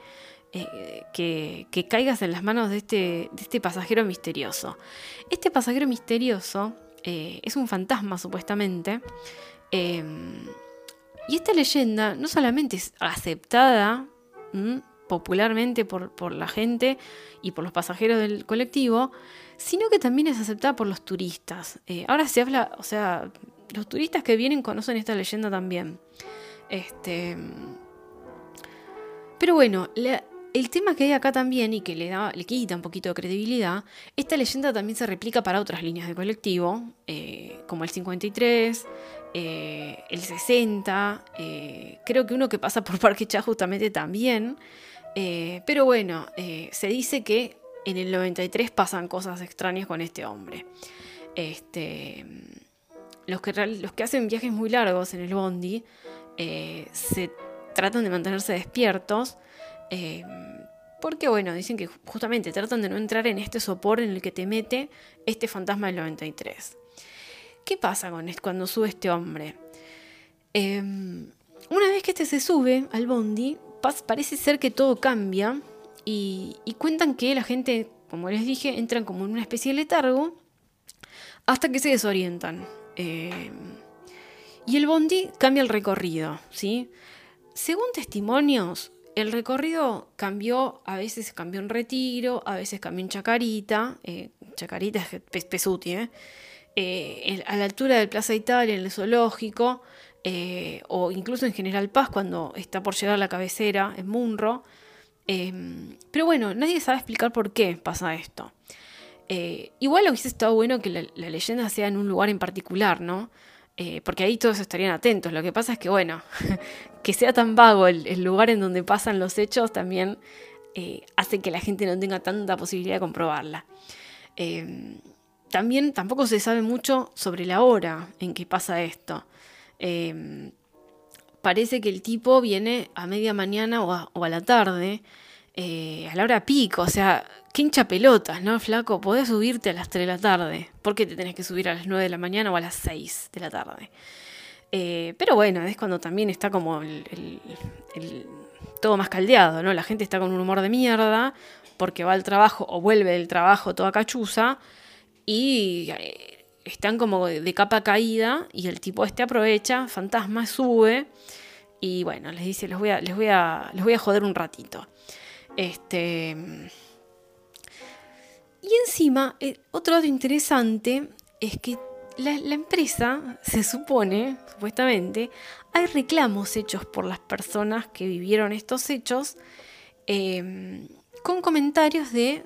eh, que, caigas en las manos de este, de este pasajero misterioso. Este pasajero misterioso eh, es un fantasma supuestamente, Em, y esta leyenda no solamente es aceptada popularmente por, la gente y por los pasajeros del colectivo, sino que también es aceptada por los turistas. Eh, ahora se habla, o sea, los turistas que vienen conocen esta leyenda también. Este, pero bueno, el tema que hay acá también y que le, da, le quita un poquito de credibilidad, esta leyenda también se replica para otras líneas de colectivo, eh, como el 53, el 60, creo que uno que pasa por Parque Chá justamente también. pero bueno, se dice que en el 93 pasan cosas extrañas con este hombre. Este, los, que, los que hacen viajes muy largos en el Bondi se tratan de mantenerse despiertos. Porque bueno, dicen que justamente tratan de no entrar en este sopor en el que te mete este fantasma del 93. ¿Qué pasa con cuando sube este hombre? Em, una vez que este se sube al bondi, parece ser que todo cambia y, cuentan que la gente, como les dije, entran como en una especie de letargo hasta que se desorientan. Em, y el bondi cambia el recorrido, ¿sí? Según testimonios, el recorrido cambió, a veces cambió en retiro, a veces cambió en Chacarita, eh, Chacarita es Pesuti, ¿eh? Eh, a la altura del Plaza Italia, en el zoológico, o incluso en General Paz, cuando está por llegar la cabecera, en Munro. pero bueno, nadie sabe explicar por qué pasa esto. igual hubiese estado bueno que la leyenda sea en un lugar en particular, ¿no? Eh, porque ahí todos estarían atentos. Lo que pasa es que, bueno, que sea tan vago el, lugar en donde pasan los hechos también eh, hace que la gente no tenga tanta posibilidad de comprobarla. También tampoco se sabe mucho sobre la hora en que pasa esto. Em, parece que el tipo viene a media mañana o a la tarde eh, a la hora pico, o sea, qué hincha pelotas, ¿no, flaco? Podés subirte a las 3 de la tarde. ¿Por qué te tenés que subir a las 9 de la mañana o a las 6 de la tarde? Eh, pero bueno, es cuando también está como el, todo más caldeado, ¿no? La gente está con un humor de mierda porque va al trabajo o vuelve del trabajo toda cachuza y eh, están como de capa caída y el tipo este aprovecha, fantasma sube y bueno, les dice, les voy a, les voy a, les voy a joder un ratito. Este. Y encima, eh, otro dato interesante es que la, empresa, se supone, supuestamente, hay reclamos hechos por las personas que vivieron estos hechos em, con comentarios de,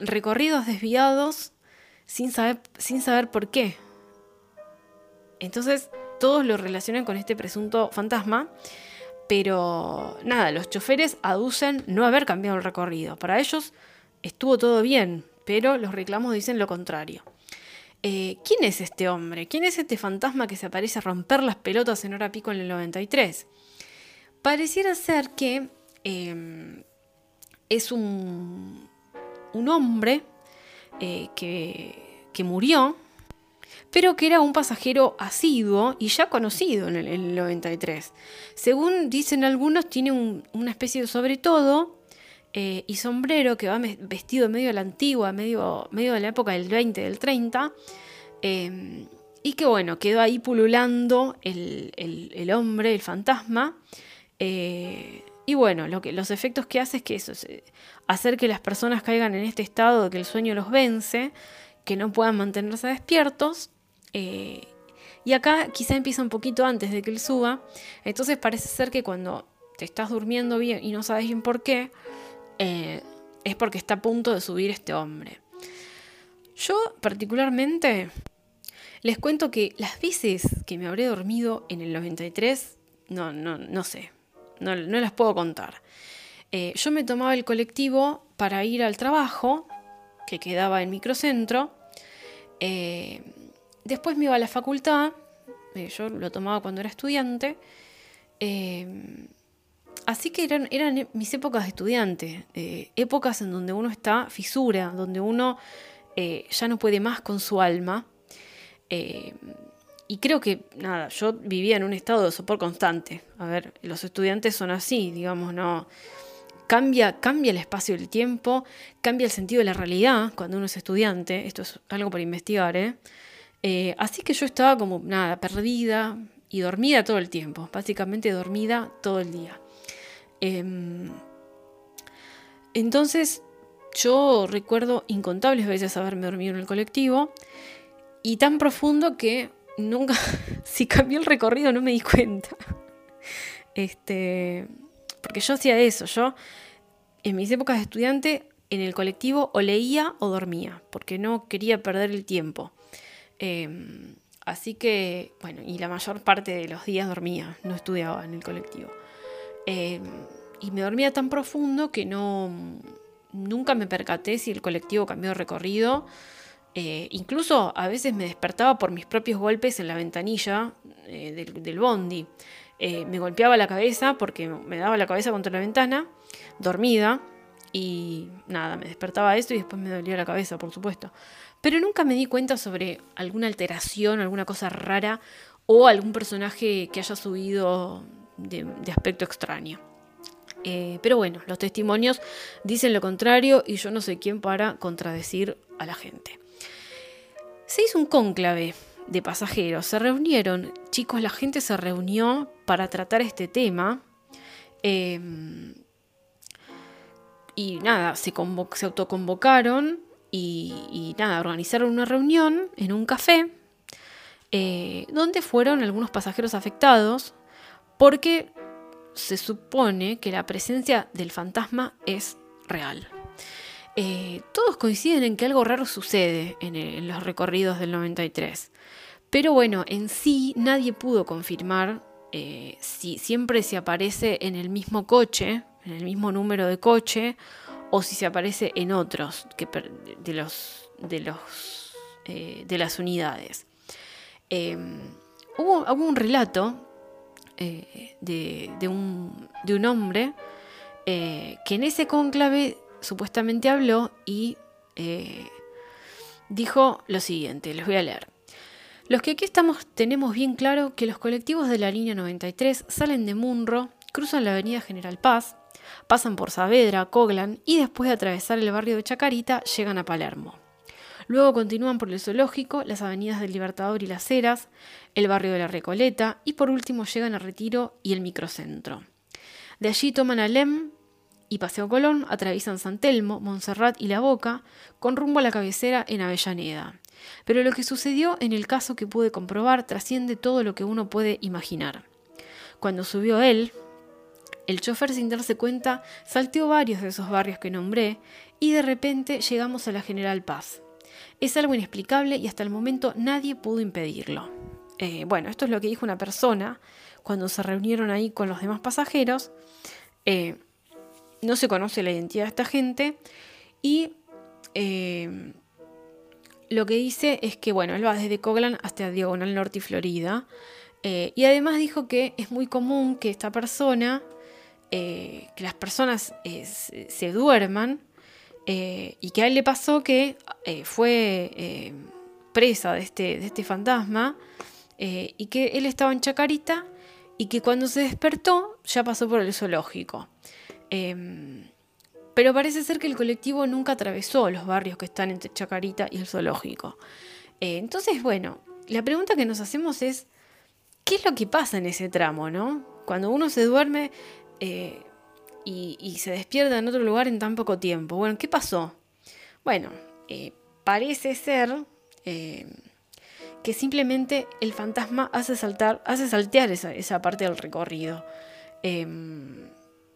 recorridos desviados sin saber, sin saber por qué. Entonces, todos lo relacionan con este presunto fantasma pero nada, los choferes aducen no haber cambiado el recorrido. Para ellos estuvo todo bien, pero los reclamos dicen lo contrario. Eh, ¿Quién es este hombre? ¿Quién es este fantasma que se aparece a romper las pelotas en hora pico en el 93? Pareciera ser que em, es un, un hombre eh, que, que murió pero que era un pasajero asiduo y ya conocido en el, 93. Según dicen algunos, tiene una especie de sobre todo eh, y sombrero que va vestido medio de la antigua, medio, medio de la época del 20, del 30. Em, y que bueno, quedó ahí pululando el, hombre, el fantasma. Eh, y bueno, los efectos que hace es que eso, hacer que las personas caigan en este estado de que el sueño los vence que no puedan mantenerse despiertos. Eh, y acá quizá empieza un poquito antes de que él suba. Entonces parece ser que cuando te estás durmiendo bien y no sabes bien por qué, eh, es porque está a punto de subir este hombre. Yo particularmente les cuento que las veces que me habré dormido en el 93, no, no, no sé, no, las puedo contar. Eh, yo me tomaba el colectivo para ir al trabajo que quedaba en microcentro. Eh, después me iba a la facultad, eh, yo lo tomaba cuando era estudiante. Así que eran, eran mis épocas de estudiante, épocas en donde uno está fisura, donde uno ya no puede más con su alma. Y creo que, nada, yo vivía en un estado de sopor constante. A ver, los estudiantes son así, digamos, no Cambia, cambia el espacio y el tiempo, cambia el sentido de la realidad cuando uno es estudiante. Esto es algo para investigar, ¿eh? ¿eh? así que yo estaba como nada, perdida y dormida todo el tiempo, básicamente dormida todo el día. Em, entonces yo recuerdo incontables veces haberme dormido en el colectivo y tan profundo que nunca, si cambió el recorrido no me di cuenta. Este, porque yo hacía eso, yo en mis épocas de estudiante en el colectivo o leía o dormía, porque no quería perder el tiempo. Em, así que, bueno, y la mayor parte de los días dormía, no estudiaba en el colectivo. Em, y me dormía tan profundo que no nunca me percaté si el colectivo cambió de recorrido. Eh, incluso a veces me despertaba por mis propios golpes en la ventanilla eh, del, bondi. Eh, me golpeaba la cabeza porque me daba la cabeza contra la ventana, dormida, y nada, me despertaba eso y después me dolía la cabeza, por supuesto. Pero nunca me di cuenta sobre alguna alteración, alguna cosa rara o algún personaje que haya subido de, aspecto extraño. Pero bueno, los testimonios dicen lo contrario y yo no sé quién para contradecir a la gente. Se hizo un cónclave de pasajeros, se reunieron, chicos, la gente se reunió para tratar este tema. Em, y nada, se, se autoconvocaron y, nada, organizaron una reunión en un café eh, donde fueron algunos pasajeros afectados porque se supone que la presencia del fantasma es real. Eh, todos coinciden en que algo raro sucede en, los recorridos del 93. Pero bueno, en sí nadie pudo confirmar eh, si siempre se aparece en el mismo coche, en el mismo número de coche, o si se aparece en otros que, de, los, de, los, eh, de las unidades. Em, hubo, un relato de, un, de, un, hombre que en ese cónclave supuestamente habló y dijo lo siguiente, les voy a leer. Los que aquí estamos tenemos bien claro que los colectivos de la línea 93 salen de Munro, cruzan la avenida General Paz, pasan por Saavedra, Coglan y después de atravesar el barrio de Chacarita llegan a Palermo. Luego continúan por el zoológico, las avenidas del Libertador y las Heras, el barrio de la Recoleta y por último llegan a Retiro y el microcentro. De allí toman Alem y Paseo Colón, atraviesan San Telmo, Montserrat y La Boca, con rumbo a la cabecera en Avellaneda. Pero lo que sucedió en el caso que pude comprobar trasciende todo lo que uno puede imaginar. Cuando subió él, el chofer sin darse cuenta salteó varios de esos barrios que nombré y de repente llegamos a la General Paz. Es algo inexplicable y hasta el momento nadie pudo impedirlo. Eh, bueno, esto es lo que dijo una persona cuando se reunieron ahí con los demás pasajeros. Eh, no se conoce la identidad de esta gente y eh, lo que dice es que, bueno, él va desde Coglan hasta Diagonal Norte y Florida. y además dijo que es muy común que esta persona eh, que las personas eh, se, duerman eh, y que a él le pasó que fue presa de este, de este fantasma y que él estaba en Chacarita y que cuando se despertó ya pasó por el zoológico. Em, pero parece ser que el colectivo nunca atravesó los barrios que están entre Chacarita y el zoológico. entonces, bueno, la pregunta que nos hacemos es, ¿qué es lo que pasa en ese tramo, no? Cuando uno se duerme, eh, y, se despierta en otro lugar en tan poco tiempo. Bueno, ¿qué pasó? Bueno, eh, parece ser eh, que simplemente el fantasma hace saltar, hace saltear esa, parte del recorrido.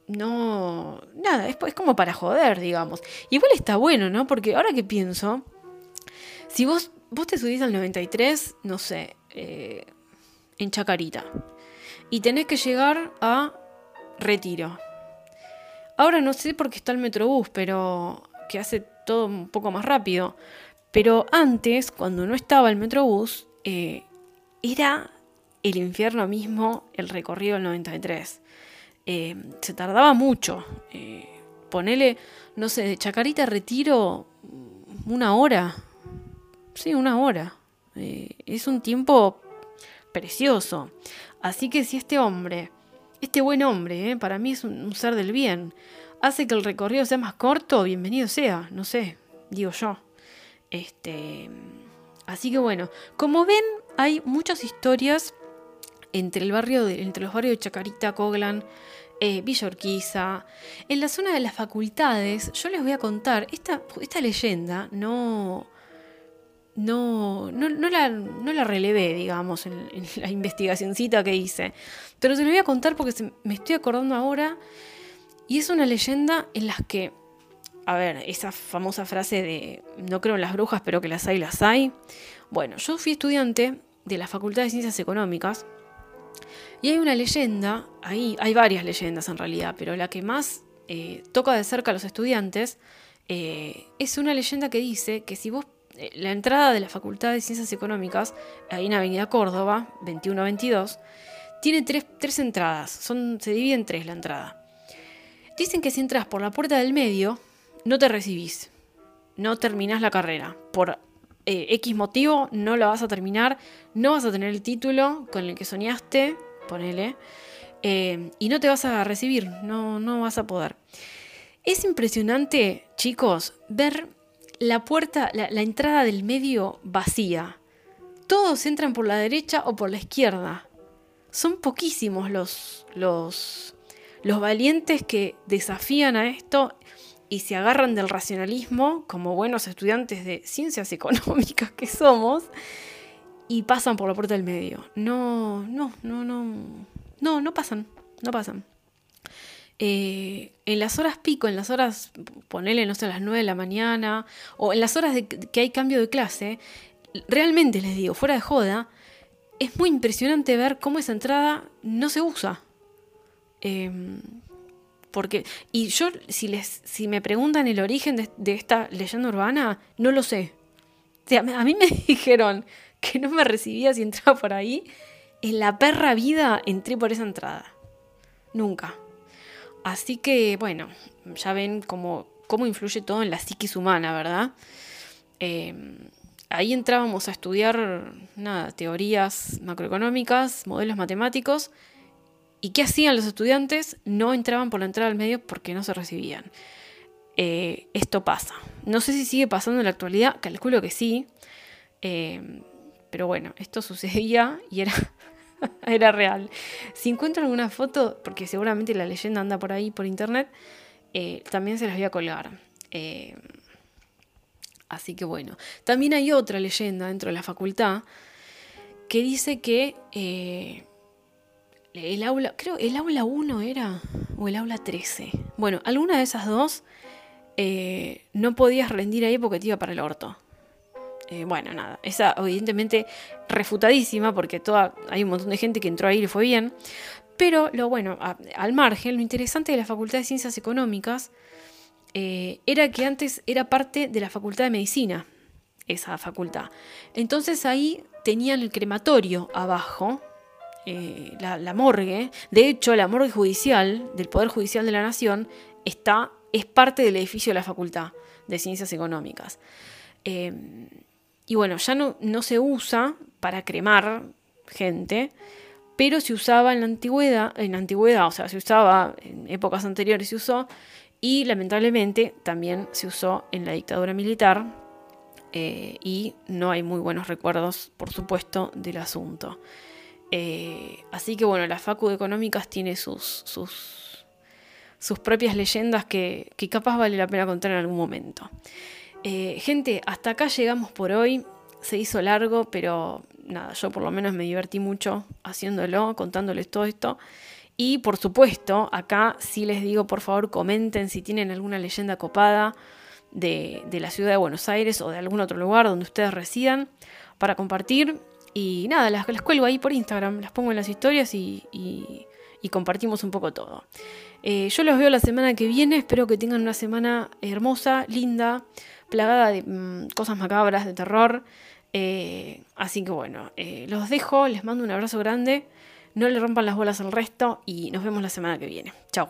No, nada, es, es, como para joder, digamos. Igual está bueno, ¿no? Porque ahora que pienso, si vos, vos te subís al 93, no sé, en Chacarita, y tenés que llegar a Retiro. Ahora no sé por qué está el Metrobús, pero que hace todo un poco más rápido. Pero antes, cuando no estaba el Metrobús, eh, era el infierno mismo el recorrido del 93. Eh, se tardaba mucho. Eh, ponele, no sé, de Chacarita Retiro, una hora. Sí, una hora. es un tiempo precioso. Así que si este hombre este buen hombre, ¿eh? para mí es un, ser del bien. Hace que el recorrido sea más corto, bienvenido sea, no sé, digo yo. Este, así que bueno, como ven, hay muchas historias entre el barrio entre los barrios de Chacarita, Coglan, eh, Villa Urquiza. En la zona de las facultades, yo les voy a contar, esta, esta leyenda no, no, no, no, la, no la relevé, digamos, en, la investigacioncita que hice. Pero se lo voy a contar porque me estoy acordando ahora. Y es una leyenda en la que, a ver, esa famosa frase de no creo en las brujas, pero que las hay, las hay. Bueno, yo fui estudiante de la Facultad de Ciencias Económicas. Y hay una leyenda, ahí hay varias leyendas en realidad, pero la que más eh, toca de cerca a los estudiantes eh, es una leyenda que dice que si vos, eh, la entrada de la Facultad de Ciencias Económicas, ahí en Avenida Córdoba, 21-22, tiene tres, tres entradas, son, se divide en tres la entrada. Dicen que si entras por la puerta del medio, no te recibís, no terminás la carrera. Por eh, X motivo no la vas a terminar, no vas a tener el título con el que soñaste, ponele, eh, y no te vas a recibir, no, no vas a poder. Es impresionante, chicos, ver la puerta, la, entrada del medio vacía. Todos entran por la derecha o por la izquierda. Son poquísimos los, los, los valientes que desafían a esto y se agarran del racionalismo como buenos estudiantes de ciencias económicas que somos y pasan por la puerta del medio. No, no, no, no, no, no pasan, no pasan. Eh, en las horas pico, en las horas, ponele, no sé, a las 9 de la mañana, o en las horas de que hay cambio de clase, realmente les digo, fuera de joda, es muy impresionante ver cómo esa entrada no se usa. Eh, porque, y yo, si, me preguntan el origen de, esta leyenda urbana, no lo sé. a mí me dijeron que no me recibía si entraba por ahí. En la perra vida entré por esa entrada. Nunca. Así que, bueno, ya ven cómo, cómo influye todo en la psiquis humana, ¿verdad? Em, ahí entrábamos a estudiar nada, teorías macroeconómicas, modelos matemáticos ¿Y qué hacían los estudiantes? No entraban por la entrada al medio porque no se recibían. Eh, esto pasa. No sé si sigue pasando en la actualidad, calculo que sí. Eh, pero bueno, esto sucedía y era, real. Si encuentro alguna foto, porque seguramente la leyenda anda por ahí, por internet, eh, también se las voy a colgar. así que bueno. También hay otra leyenda dentro de la facultad que dice que el aula, creo, el aula 1 era, o el aula 13. Bueno, alguna de esas dos eh, no podías rendir ahí porque te iba para el orto. Eh, bueno, nada, esa evidentemente refutadísima porque toda, hay un montón de gente que entró ahí y le fue bien. Pero lo bueno, al margen, lo interesante de la Facultad de Ciencias Económicas eh, era que antes era parte de la Facultad de Medicina, esa facultad. Entonces ahí tenían el crematorio abajo, eh, la, morgue, de hecho la morgue judicial del Poder Judicial de la Nación está, es parte del edificio de la Facultad de Ciencias Económicas. Eh, y bueno, ya no, no se usa para cremar gente, pero se usaba en la antigüedad, en la antigüedad, o sea, se usaba en épocas anteriores, se usó, y lamentablemente también se usó en la dictadura militar, eh, y no hay muy buenos recuerdos, por supuesto, del asunto. Eh, así que bueno, la Facu de Económicas tiene sus, sus, propias leyendas que, que, capaz vale la pena contar en algún momento. Eh, gente, hasta acá llegamos por hoy. Se hizo largo, pero nada, yo por lo menos me divertí mucho haciéndolo, contándoles todo esto. Y por supuesto, acá sí les digo, por favor, comenten si tienen alguna leyenda copada de, de la ciudad de Buenos Aires o de algún otro lugar donde ustedes residan para compartir y nada, las, cuelgo ahí por Instagram, las pongo en las historias y, compartimos un poco todo. Eh, yo los veo la semana que viene, espero que tengan una semana hermosa, linda, plagada de mm, cosas macabras, de terror. Eh, así que bueno, eh, los dejo, les mando un abrazo grande, no le rompan las bolas al resto y nos vemos la semana que viene. Chao.